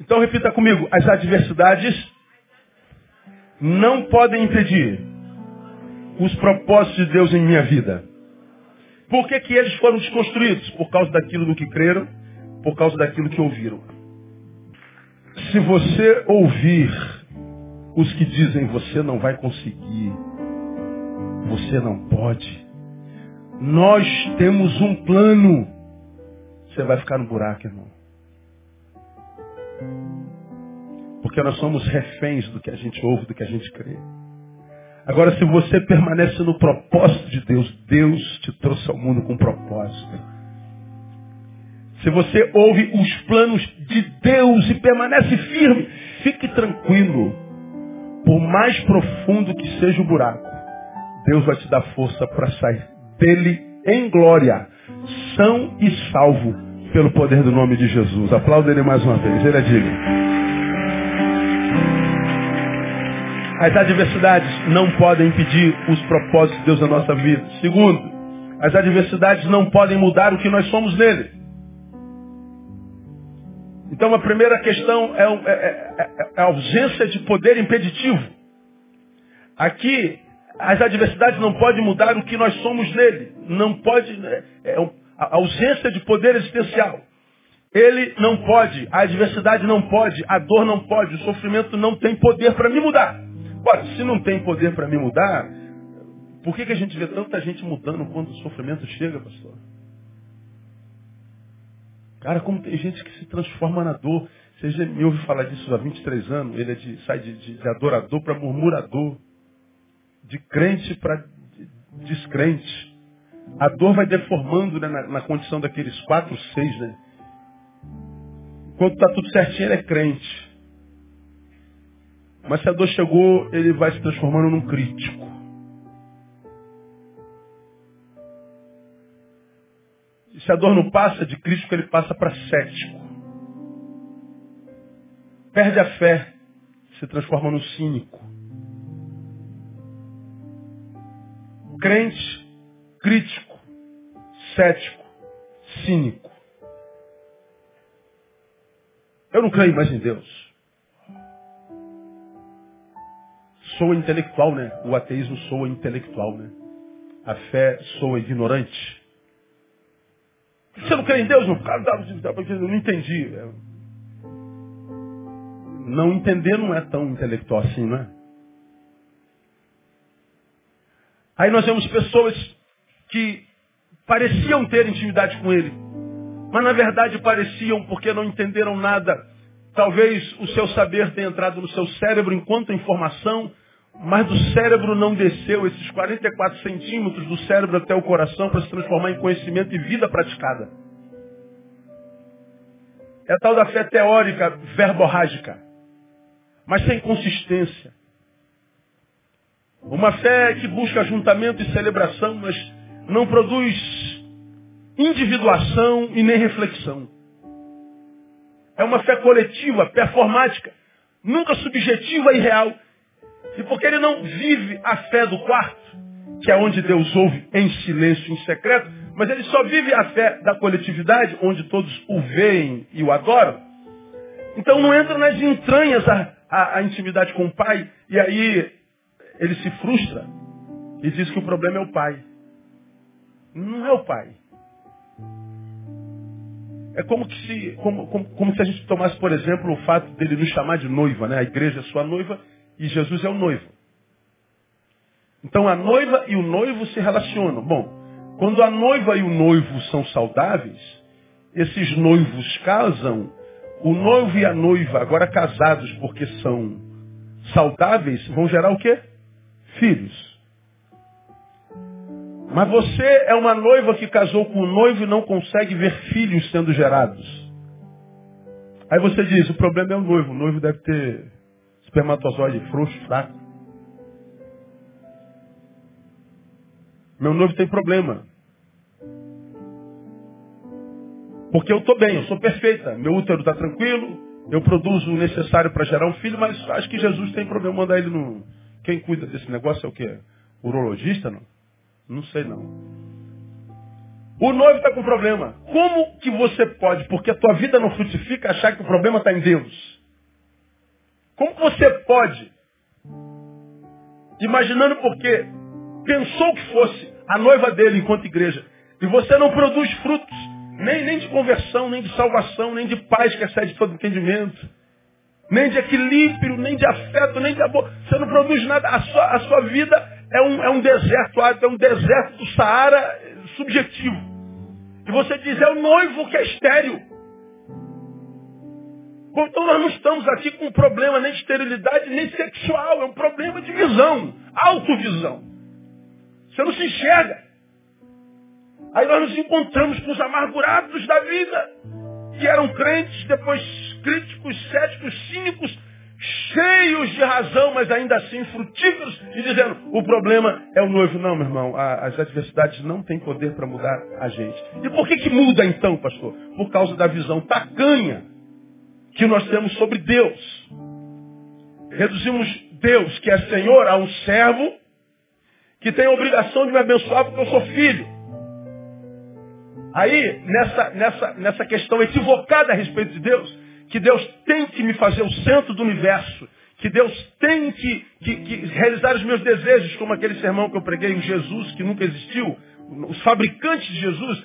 Então repita comigo, as adversidades não podem impedir os propósitos de Deus em minha vida. Por que, que eles foram desconstruídos? Por causa daquilo no que creram, por causa daquilo que ouviram. Se você ouvir os que dizem você não vai conseguir, você não pode, nós temos um plano, você vai ficar no buraco, irmão. Porque nós somos reféns do que a gente ouve, do que a gente crê. Agora, se você permanece no propósito de Deus, Deus te trouxe ao mundo com propósito. Se você ouve os planos de Deus e permanece firme, fique tranquilo. Por mais profundo que seja o buraco, Deus vai te dar força para sair dele em glória, são e salvo pelo poder do nome de Jesus. Aplauda ele mais uma vez, ele é digno. As adversidades não podem impedir os propósitos de Deus na nossa vida. Segundo, as adversidades não podem mudar o que nós somos nele. Então a primeira questão é, é, é, é a ausência de poder impeditivo. Aqui, as adversidades não podem mudar o que nós somos nele. Não pode. É, é a ausência de poder existencial. Ele não pode, a adversidade não pode, a dor não pode, o sofrimento não tem poder para me mudar. Ora, se não tem poder para me mudar, por que, que a gente vê tanta gente mudando quando o sofrimento chega, pastor? Cara, como tem gente que se transforma na dor. Você já me ouve falar disso há 23 anos. Ele é de, sai de, de, de adorador para murmurador. De crente para descrente. A dor vai deformando né, na, na, condição daqueles quatro, seis, né? Quando está tudo certinho, ele é crente. Mas se a dor chegou, ele vai se transformando num crítico. E se a dor não passa de crítico, ele passa para cético. Perde a fé, se transforma num cínico. Crente, crítico, cético, cínico. Eu não creio mais em Deus. Soa intelectual, né? O ateísmo soa intelectual, né? A fé soa ignorante. Você não crê em Deus? Não, eu não entendi. Não entender não é tão intelectual assim, não é? Aí nós vemos pessoas que pareciam ter intimidade com Ele, mas na verdade pareciam porque não entenderam nada. Talvez o seu saber tenha entrado no seu cérebro enquanto informação, mas do cérebro não desceu esses 44 centímetros do cérebro até o coração para se transformar em conhecimento e vida praticada. É a tal da fé teórica verborrágica, mas sem consistência. Uma fé que busca ajuntamento e celebração, mas não produz individuação e nem reflexão. É uma fé coletiva, performática, nunca subjetiva e real. E porque ele não vive a fé do quarto, que é onde Deus ouve em silêncio, em secreto, mas ele só vive a fé da coletividade, onde todos o veem e o adoram. Então não entra nas entranhas a, a, a intimidade com o pai, e aí ele se frustra e diz que o problema é o pai. Não é o pai. É como, se, como, como, como se a gente tomasse, por exemplo, o fato dele nos chamar de noiva, né? A igreja é sua noiva e Jesus é o noivo. Então a noiva e o noivo se relacionam. Bom, quando a noiva e o noivo são saudáveis, esses noivos casam, o noivo e a noiva, agora casados porque são saudáveis, vão gerar o quê? Filhos. Mas você é uma noiva que casou com o noivo e não consegue ver filhos sendo gerados. Aí você diz, o problema é o noivo. O noivo deve ter espermatozoide frouxo, fraco. Meu noivo tem problema. Porque eu estou bem, eu sou perfeita. Meu útero está tranquilo, eu produzo o necessário para gerar um filho, mas acho que Jesus tem problema. Mandar ele no. Quem cuida desse negócio é o quê? Urologista, não? Não sei não. O noivo está com problema. Como que você pode, porque a tua vida não frutifica, achar que o problema está em Deus? Como você pode, imaginando porque pensou que fosse a noiva dele enquanto igreja, e você não produz frutos, nem, nem de conversão, nem de salvação, nem de paz que excede todo entendimento, nem de equilíbrio, nem de afeto, nem de amor. Você não produz nada. A sua, a sua vida é um, é um deserto é um deserto do Saara subjetivo. E você diz, é o noivo que é estéreo. Bom, então nós não estamos aqui com um problema nem de esterilidade, nem sexual. É um problema de visão, autovisão. Você não se enxerga. Aí nós nos encontramos com os amargurados da vida, que eram crentes, depois críticos, céticos, cínicos, cheios de razão, mas ainda assim frutíferos, e dizendo, o problema é o noivo. Não, meu irmão, as adversidades não têm poder para mudar a gente. E por que, que muda então, pastor? Por causa da visão tacanha que nós temos sobre Deus. Reduzimos Deus, que é Senhor, a um servo que tem a obrigação de me abençoar porque eu sou filho. Aí, nessa, nessa, nessa questão equivocada a respeito de Deus, que Deus tem que me fazer o centro do universo, que Deus tem que, que, que realizar os meus desejos, como aquele sermão que eu preguei, o Jesus que nunca existiu, os fabricantes de Jesus,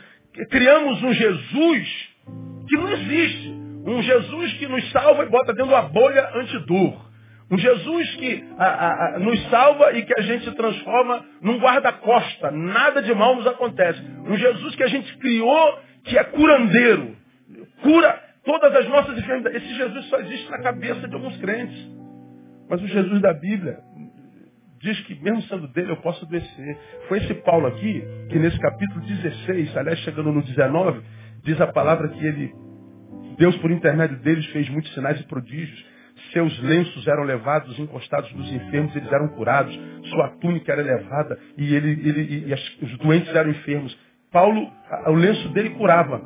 criamos um Jesus que não existe. Um Jesus que nos salva e bota dentro da bolha antidor. Um Jesus que a, a, a, nos salva e que a gente transforma num guarda-costa. Nada de mal nos acontece. Um Jesus que a gente criou que é curandeiro. Cura todas as nossas enfermidades. Esse Jesus só existe na cabeça de alguns crentes. Mas o Jesus da Bíblia diz que mesmo sendo dele eu posso descer. Foi esse Paulo aqui que nesse capítulo 16, aliás chegando no 19, diz a palavra que ele, Deus por intermédio deles fez muitos sinais e prodígios seus lenços eram levados, encostados dos enfermos, eles eram curados. Sua túnica era levada e, ele, ele, e as, os doentes eram enfermos. Paulo, o lenço dele curava.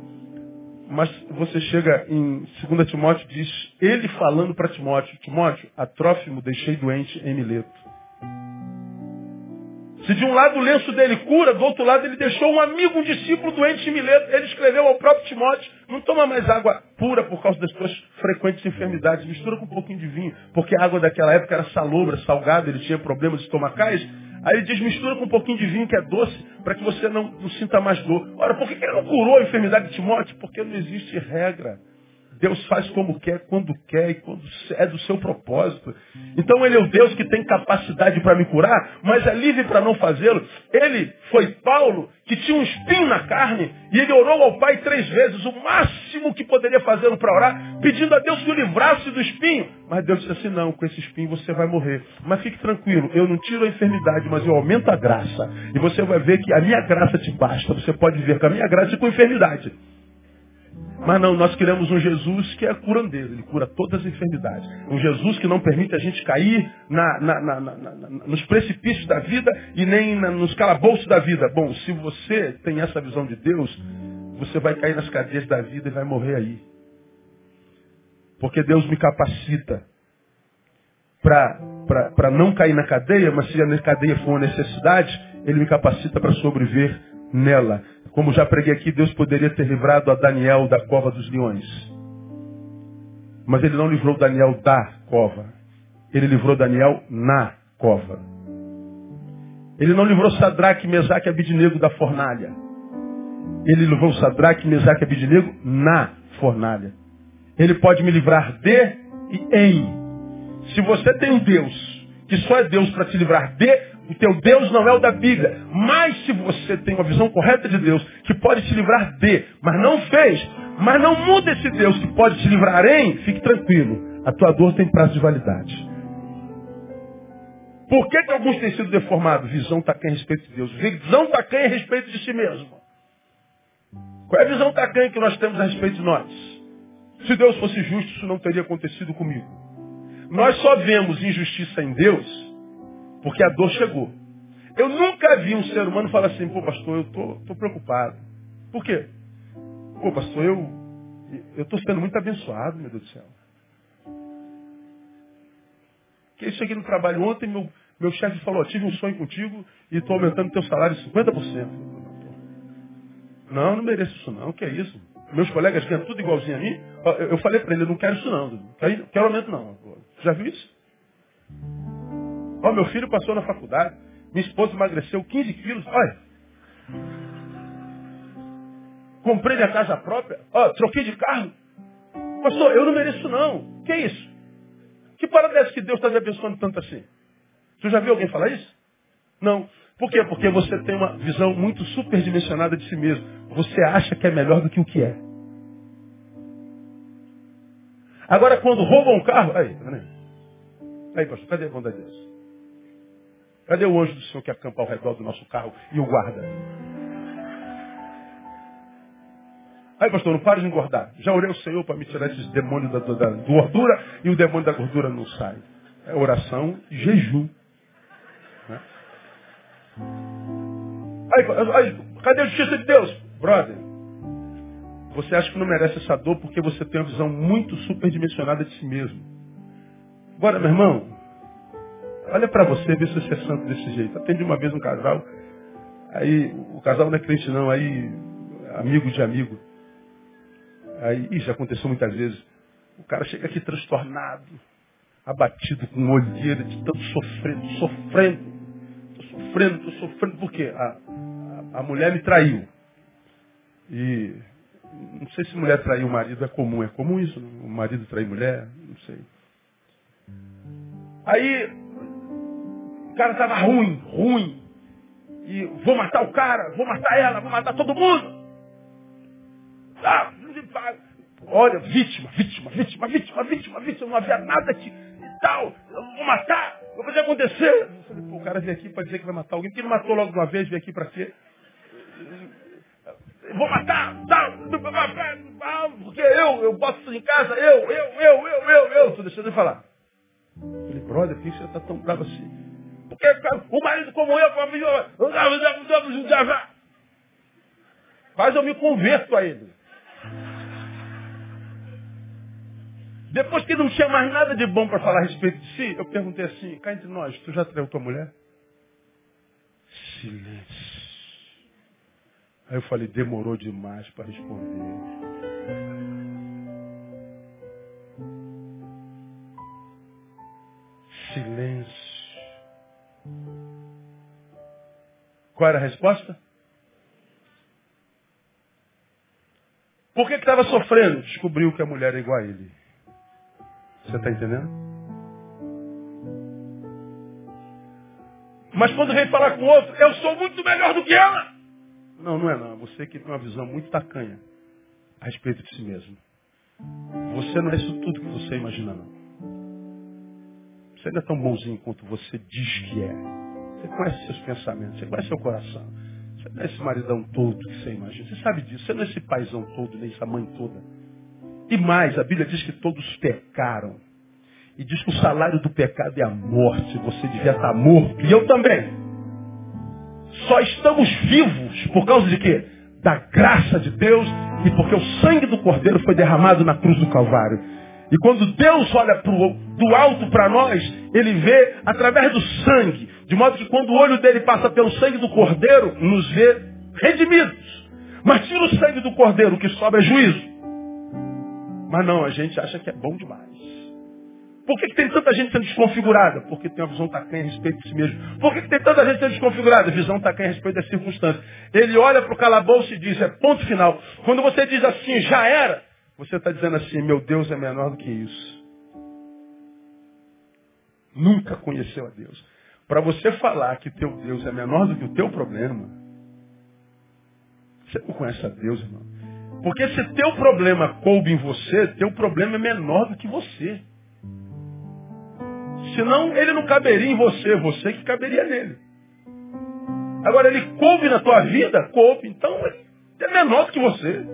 Mas você chega em 2 Timóteo diz, ele falando para Timóteo, Timóteo, a Trófimo deixei doente em Mileto. Se de um lado o lenço dele cura, do outro lado ele deixou um amigo, um discípulo doente em Mileto. Ele escreveu ao próprio Timóteo, não toma mais água pura por causa das suas frequentes enfermidades. Mistura com um pouquinho de vinho, porque a água daquela época era salobra, salgada, ele tinha problemas estomacais. Aí ele diz, mistura com um pouquinho de vinho que é doce, para que você não, não, sinta mais dor. Ora, por que ele não curou a enfermidade de Timóteo? Porque não existe regra. Deus faz como quer, quando quer e quando é do seu propósito. Então ele é o Deus que tem capacidade para me curar, mas é livre para não fazê-lo. Ele foi Paulo que tinha um espinho na carne e ele orou ao Pai três vezes, o máximo que poderia fazê-lo para orar, pedindo a Deus que o livrasse do espinho. Mas Deus disse assim, não, com esse espinho você vai morrer. Mas fique tranquilo, eu não tiro a enfermidade, mas eu aumento a graça. E você vai ver que a minha graça te basta. Você pode ver que a minha graça é com enfermidade. Mas não, nós queremos um Jesus que é curandeiro, ele cura todas as enfermidades. Um Jesus que não permite a gente cair na, na, na, nos precipícios da vida e nem nos calabouços da vida. Bom, se você tem essa visão de Deus, você vai cair nas cadeias da vida e vai morrer aí. Porque Deus me capacita para não cair na cadeia, mas se a cadeia for uma necessidade, Ele me capacita para sobreviver nela. Como já preguei aqui, Deus poderia ter livrado a Daniel da cova dos leões. Mas ele não livrou Daniel da cova. Ele livrou Daniel na cova. Ele não livrou Sadraque, Mesaque e Abidinego da fornalha. Ele livrou Sadraque, Mesaque e Abidinego na fornalha. Ele pode me livrar de e em. Se você tem um Deus que só é Deus para te livrar de, O teu Deus não é o da Bíblia. Mas se você tem uma visão correta de Deus, que pode te livrar de, mas não fez, mas não muda esse Deus que pode te livrar em, fique tranquilo. A tua dor tem prazo de validade. Por que, que alguns têm sido deformados? Visão tacanha a respeito de Deus. Visão tacanha a respeito de si mesmo. Qual é a visão tacanha que nós temos a respeito de nós? Se Deus fosse justo, isso não teria acontecido comigo. Nós só vemos injustiça em Deus porque a dor chegou. Eu nunca vi um ser humano falar assim, pô pastor, eu tô, tô preocupado. Por quê? Pô pastor, eu eu estou sendo muito abençoado, meu Deus do céu. Que eu cheguei no trabalho ontem, meu, meu chefe falou, tive um sonho contigo e estou aumentando teu salário 50%. Não, não mereço isso não. Que é isso? Meus colegas ganham tudo igualzinho a mim. Eu falei para ele, eu não quero isso não. Quero, quero aumento não. Já viu isso? Ó, meu filho passou na faculdade. Minha esposa emagreceu 15 quilos. Olha. Comprei minha casa própria. Ó, troquei de carro. Pastor, eu não mereço não. Que isso? Que parada essa que Deus está me abençoando tanto assim? Você já viu alguém falar isso? Não. Por quê? Porque você tem uma visão muito superdimensionada de si mesmo. Você acha que é melhor do que o que é. Agora, quando roubam um carro, aí, tá vendo? Aí, pastor, cadê a bondade de Deus? Cadê o anjo do Senhor que acampa ao redor do nosso carro e o guarda? Aí, pastor, não para de engordar. Já orei ao Senhor para me tirar esses demônios da, da, gordura e o demônio da gordura não sai. É oração e jejum. Né? Aí, aí, cadê a justiça de Deus? Brother, você acha que não merece essa dor porque você tem uma visão muito superdimensionada de si mesmo. Agora, meu irmão, olha para você, vê se você é santo desse jeito. Atende uma vez um casal, aí o casal não é crente não, aí amigo de amigo. Aí, isso aconteceu muitas vezes. O cara chega aqui transtornado, abatido, com olheira, de tanto sofrendo, sofrendo. Estou sofrendo, estou sofrendo. Por quê? A, a, a, mulher me traiu. E não sei se mulher trair o marido é comum. É comum isso? Não? O marido trair mulher? Não sei. Aí, o cara estava ruim, ruim. E vou matar o cara, vou matar ela, vou matar todo mundo. Ah, olha, vítima, vítima, vítima, vítima, vítima, vítima, não havia nada que e tal, eu vou matar, vou fazer acontecer. Falei, o cara veio aqui para dizer que vai matar alguém, porque ele matou logo de uma vez, veio aqui para quê? Vou matar, tal, porque eu, eu boto isso em casa, eu, eu, eu, eu, eu, eu, estou deixando de falar. Falei, brother, por que você está tão bravo assim? O marido como eu, faz eu me converto a ele. Depois que não tinha mais nada de bom para falar a respeito de si, eu perguntei assim, cá entre nós, tu já traiu tua mulher? Silêncio. Aí eu falei, demorou demais para responder. Qual era a resposta? Por que estava sofrendo? Descobriu que a mulher é igual a ele. Você está entendendo? Mas quando vem falar com outro, eu sou muito melhor do que ela. Não, não é não. Você que tem uma visão muito tacanha a respeito de si mesmo. Você não é isso tudo que você imagina, não. Você não é tão bonzinho quanto você diz que é. Você conhece seus pensamentos, você conhece seu coração. Você não é esse maridão todo que você imagina. Você sabe disso. Você não é esse paizão todo, nem essa mãe toda. E mais, a Bíblia diz que todos pecaram. E diz que o salário do pecado é a morte. Você devia estar morto. E eu também. Só estamos vivos por causa de quê? Da graça de Deus e porque o sangue do Cordeiro foi derramado na cruz do Calvário. E quando Deus olha pro, do alto para nós, Ele vê através do sangue. De modo que quando o olho dele passa pelo sangue do Cordeiro, nos vê redimidos. Mas tira o sangue do Cordeiro, o que sobra é juízo. Mas não, a gente acha que é bom demais. Por que, que tem tanta gente sendo desconfigurada? Porque tem uma visão tacanha a respeito de si mesmo. Por que, que tem tanta gente sendo desconfigurada? A visão tacanha a respeito das circunstâncias. Ele olha para o calabouço e diz, é ponto final. Quando você diz assim, já era, você está dizendo assim, meu Deus é menor do que isso. Nunca conheceu a Deus. Para você falar que teu Deus é menor do que o teu problema, você não conhece a Deus, irmão. Porque se teu problema coube em você, teu problema é menor do que você. Senão ele não caberia em você, você que caberia nele. Agora ele coube na tua vida, coube, então ele é menor do que você.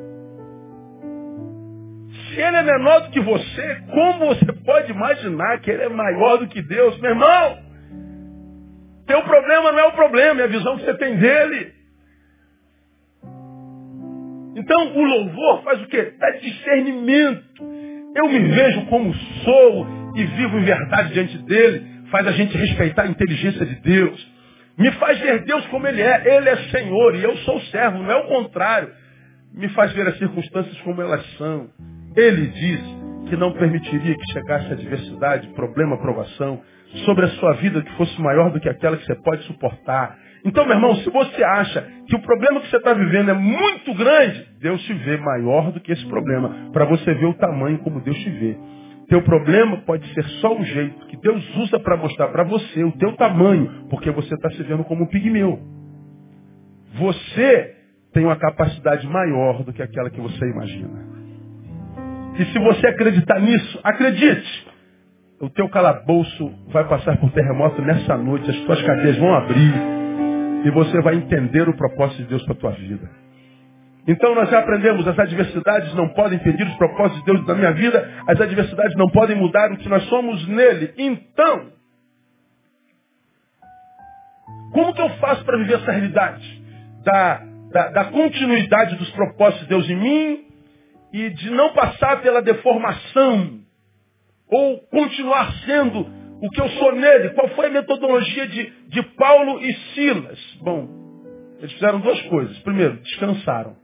Se ele é menor do que você, como você pode imaginar que ele é maior do que Deus? Meu irmão, teu problema não é o problema, é a visão que você tem dele. Então o louvor faz o quê? Dá discernimento. Eu me vejo como sou e vivo em verdade diante dele. Faz a gente respeitar a inteligência de Deus. Me faz ver Deus como Ele é. Ele é Senhor e eu sou servo, não é o contrário. Me faz ver as circunstâncias como elas são. Ele diz que não permitiria que chegasse adversidade, problema, provação sobre a sua vida que fosse maior do que aquela que você pode suportar. Então, meu irmão, se você acha que o problema que você está vivendo é muito grande, Deus te vê maior do que esse problema, para você ver o tamanho como Deus te vê. Teu problema pode ser só o jeito que Deus usa para mostrar para você o teu tamanho, porque você está se vendo como um pigmeu. Você tem uma capacidade maior do que aquela que você imagina. E se você acreditar nisso, acredite. O teu calabouço vai passar por terremoto nessa noite, as tuas cadeias vão abrir e você vai entender o propósito de Deus para a tua vida. Então nós já aprendemos, as adversidades não podem impedir os propósitos de Deus na minha vida, as adversidades não podem mudar o que nós somos nele. Então, como que eu faço para viver essa realidade? Da, da, da, continuidade dos propósitos de Deus em mim e de não passar pela deformação ou continuar sendo o que eu sou nele. Qual foi a metodologia de, de Paulo e Silas? Bom, eles fizeram duas coisas. Primeiro, descansaram.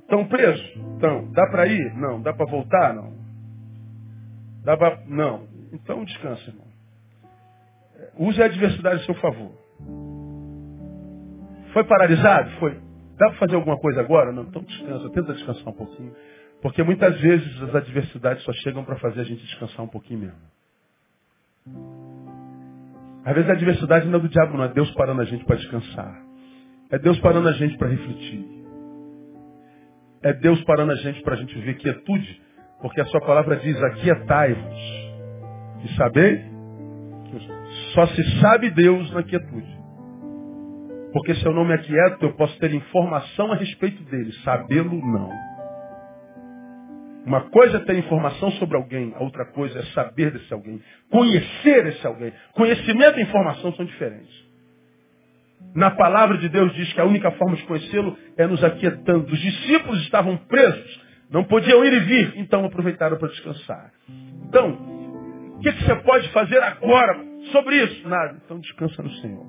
Estão presos? Então, dá para ir? Não. Dá para voltar? Não. Dá pra... Não. Então descansa, irmão. Use a adversidade a seu favor. Foi paralisado? Foi. Dá para fazer alguma coisa agora? Não. Então descansa. Tenta descansar um pouquinho. Porque muitas vezes as adversidades só chegam para fazer a gente descansar um pouquinho mesmo. Às vezes a adversidade não é do diabo, não. É Deus parando a gente para descansar. É Deus parando a gente para refletir. É Deus parando a gente para a gente ver quietude, porque a sua palavra diz, aquietai-vos. E sabei que só se sabe Deus na quietude. Porque se eu não me aquieto, eu posso ter informação a respeito dele. Sabê-lo, não. Uma coisa é ter informação sobre alguém, a outra coisa é saber desse alguém. Conhecer esse alguém. Conhecimento e informação são diferentes. Na palavra de Deus diz que a única forma de conhecê-lo é nos aquietando. Os discípulos estavam presos, não podiam ir e vir, então aproveitaram para descansar. Então, o que, que você pode fazer agora sobre isso? Nada. Então descansa no Senhor.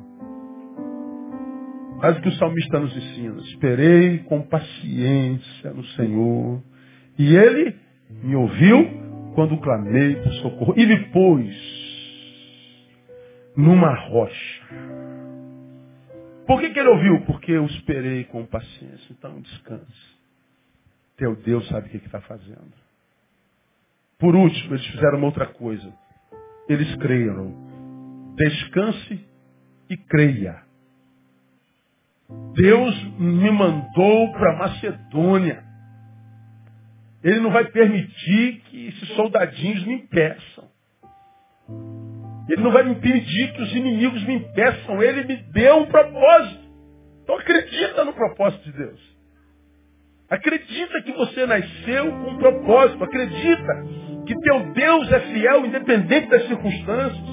Faz o que o salmista nos ensina. Esperei com paciência no Senhor. E ele me ouviu quando clamei por socorro. E me pôs numa rocha. Por que, que ele ouviu? Porque eu esperei com paciência. Então descanse. Teu Deus sabe o que está fazendo. Por último, eles fizeram uma outra coisa. Eles creram. Descanse e creia. Deus me mandou para Macedônia. Ele não vai permitir que esses soldadinhos me impeçam. Ele não vai me impedir que os inimigos me impeçam. Ele me deu um propósito. Então acredita no propósito de Deus. Acredita que você nasceu com um propósito. Acredita que teu Deus é fiel, independente das circunstâncias.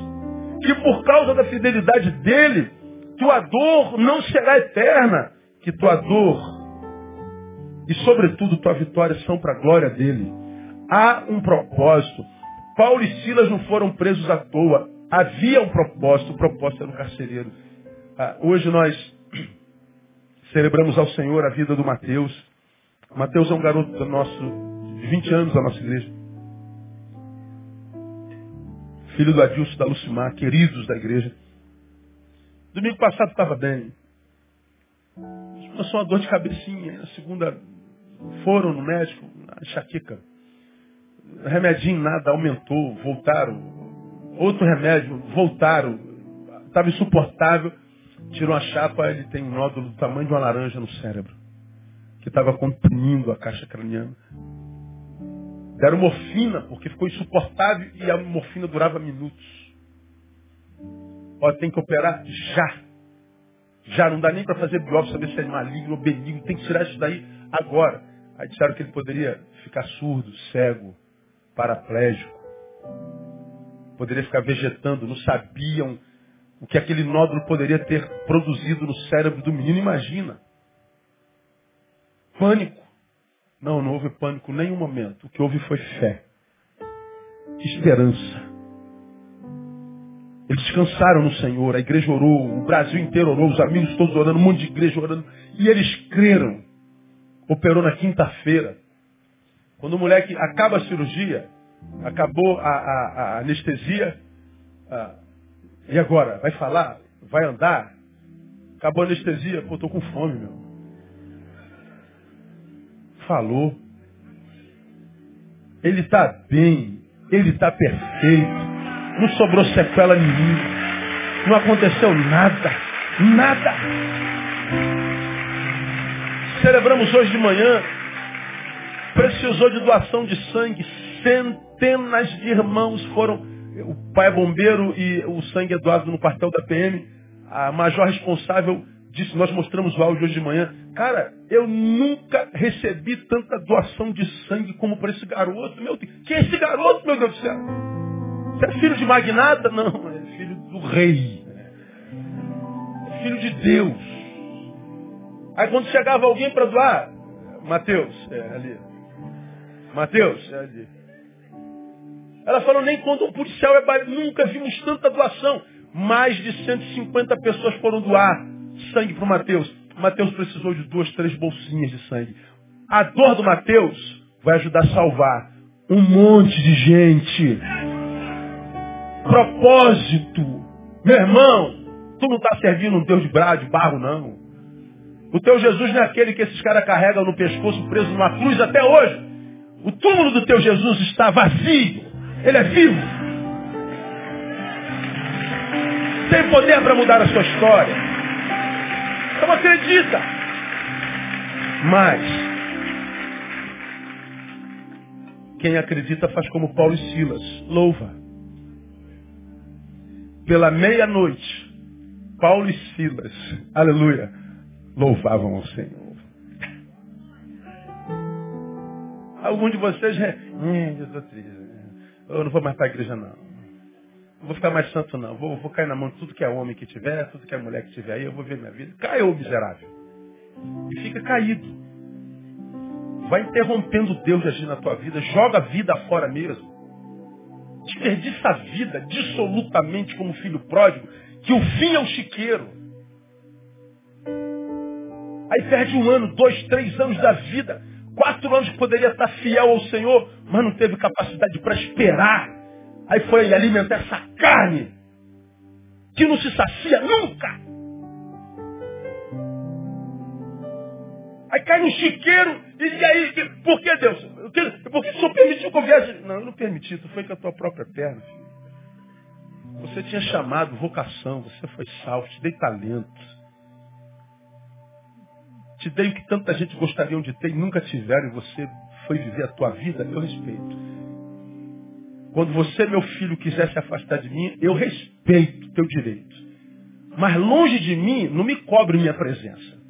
Que por causa da fidelidade dele, tua dor não será eterna. Que tua dor e, sobretudo, tua vitória são para a glória dele. Há um propósito. Paulo e Silas não foram presos à toa. Havia um propósito, o propósito era o carcereiro. Ah, hoje nós celebramos ao Senhor a vida do Mateus. Mateus é um garoto do nosso, de 20 anos da nossa igreja. Filho do Adilson da Lucimar, queridos da igreja. Domingo passado estava bem. Começou uma dor de cabecinha. Na segunda foram no médico, enxaqueca. Remedinho nada, aumentou, voltaram outro remédio, voltaram. Estava insuportável. Tirou a chapa, ele tem um nódulo do tamanho de uma laranja no cérebro. Que estava comprimindo a caixa craniana. Deram morfina, porque ficou insuportável e a morfina durava minutos. Ó, tem que operar já. Já não dá nem para fazer biópsia, saber se é maligno ou benigno. Tem que tirar isso daí agora. Aí disseram que ele poderia ficar surdo, cego, paraplégico. Poderia ficar vegetando. Não sabiam o que aquele nódulo poderia ter produzido no cérebro do menino. Imagina. Pânico. Não, não houve pânico em nenhum momento. O que houve foi fé. Esperança. Eles descansaram no Senhor, a igreja orou, o Brasil inteiro orou, os amigos todos orando, um monte de igreja orando. E eles creram. Operou na quinta-feira. Quando o moleque acaba a cirurgia, acabou a, a, a anestesia, a, e agora? Vai falar? Vai andar? Acabou a anestesia, pô, tô com fome, meu. Falou. Ele está bem, ele está perfeito. Não sobrou sequela nenhuma. Não aconteceu nada. Nada. Celebramos hoje de manhã. Precisou de doação de sangue. Centenas de irmãos foram. O pai é bombeiro e o sangue é doado no quartel da PM. A major responsável disse, nós mostramos o áudio hoje de manhã. Cara, eu nunca recebi tanta doação de sangue como para esse garoto. Meu Deus, quem é esse garoto, meu Deus do céu? É filho de magnata? Não, é filho do rei. É filho de Deus. Aí quando chegava alguém para doar, Mateus, é ali. Mateus, é ali. Ela falou, nem quando um policial é barulho, nunca vimos tanta doação. Mais de 150 pessoas foram doar sangue para o Mateus. Mateus precisou de duas, três bolsinhas de sangue. A dor do Mateus vai ajudar a salvar um monte de gente propósito. Meu irmão, tu não está servindo um Deus de brado, de barro, não. O teu Jesus não é aquele que esses caras carregam no pescoço preso numa cruz até hoje. O túmulo do teu Jesus está vazio. Ele é vivo. Tem poder para mudar a sua história. Então acredita. Mas, quem acredita faz como Paulo e Silas. Louva pela meia-noite, Paulo e Silas, aleluia, louvavam ao Senhor. Algum de vocês, é, eu estou triste. Eu não vou mais para a igreja, não. Não vou ficar mais santo, não. Vou, vou cair na mão de tudo que é homem que tiver, tudo que é mulher que tiver aí, eu vou ver minha vida. Caiu, miserável. E fica caído. Vai interrompendo Deus de agir na tua vida. Joga a vida fora mesmo desperdiça a vida dissolutamente como filho pródigo, que o fim é o chiqueiro. Aí perde um ano, dois, três anos da vida, quatro anos que poderia estar fiel ao Senhor, mas não teve capacidade para esperar. Aí foi alimentar essa carne, que não se sacia nunca. Aí cai no chiqueiro, e aí, por que Deus? Porque o Senhor permitiu que eu viaje. Não, eu não permiti, tu foi com a tua própria perna, filho. Você tinha chamado, vocação, você foi salvo, te dei talento. Te dei o que tanta gente gostaria de ter e nunca tiveram, e você foi viver a tua vida a meu respeito. Quando você, meu filho, quiser se afastar de mim, eu respeito teu direito. Mas longe de mim, não me cobre minha presença.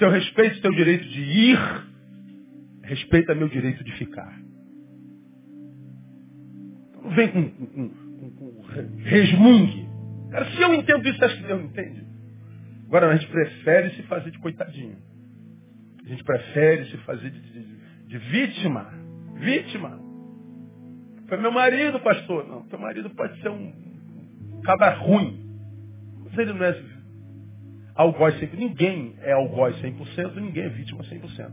Se eu respeito teu direito de ir, respeita meu direito de ficar. Não vem com, com, com, com resmungue. Cara, se eu entendo isso, acho que Deus entende. Agora, a gente prefere se fazer de coitadinho. A gente prefere se fazer de, de, de vítima. Vítima. Foi meu marido, pastor. Não, teu marido pode ser um cabra ruim. Mas ele não é algoz 100%. Ninguém é algoz 100%, ninguém é vítima 100%.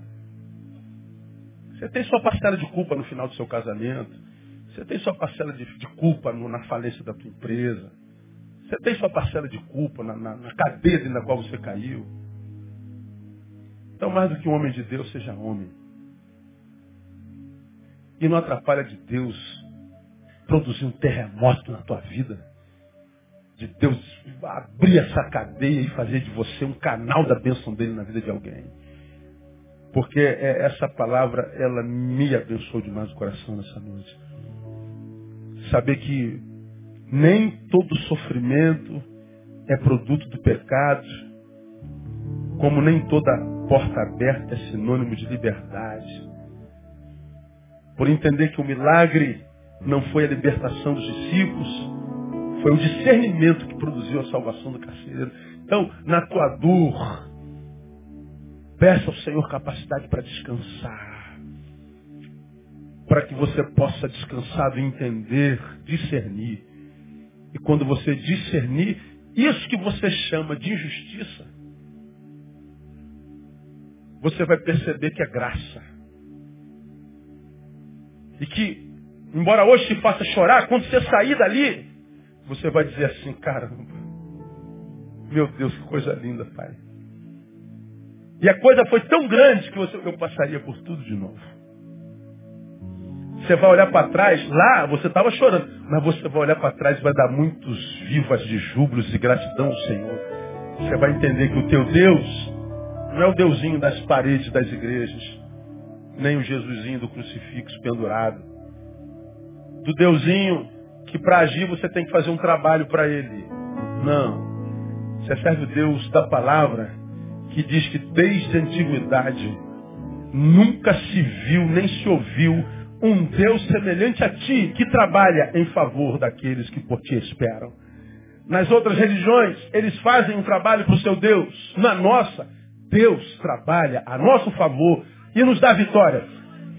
Você tem sua parcela de culpa no final do seu casamento. Você tem sua parcela de, de culpa no, na falência da tua empresa. Você tem sua parcela de culpa na, na, na na qual você caiu. Então, mais do que um homem de Deus, seja homem. E não atrapalha de Deus produzir um terremoto na tua vida. De Deus abrir essa cadeia e fazer de você um canal da bênção dele na vida de alguém. Porque é, essa palavra, ela me abençoou demais o coração nessa noite. Saber que nem todo sofrimento é produto do pecado, como nem toda porta aberta é sinônimo de liberdade. Por entender que o milagre não foi a libertação dos discípulos, foi o discernimento que produziu a salvação do carcereiro. Então, na tua dor, peça ao Senhor capacidade para descansar. Para que você possa descansado entender, discernir. E quando você discernir, isso que você chama de injustiça, você vai perceber que é graça. E que, embora hoje te faça chorar, quando você sair dali, você vai dizer assim, caramba, meu Deus, que coisa linda, Pai. E a coisa foi tão grande que você, eu passaria por tudo de novo. Você vai olhar para trás, lá você estava chorando, mas você vai olhar para trás e vai dar muitos vivas de júbilos e gratidão ao Senhor. Você vai entender que o teu Deus não é o Deusinho das paredes das igrejas, nem o Jesusinho do crucifixo pendurado. Do Deusinho que para agir você tem que fazer um trabalho para ele. Não. Você serve o Deus da palavra que diz que desde a antiguidade nunca se viu nem se ouviu um Deus semelhante a ti que trabalha em favor daqueles que por ti esperam. Nas outras religiões, eles fazem um trabalho para o seu Deus. Na nossa, Deus trabalha a nosso favor e nos dá vitória,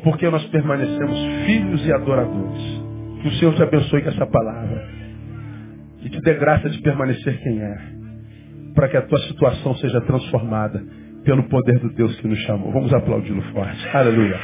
porque nós permanecemos filhos e adoradores. Que o Senhor te abençoe com essa palavra e te dê graça de permanecer quem é, para que a tua situação seja transformada pelo poder do Deus que nos chamou. Vamos aplaudi-lo forte. Aleluia.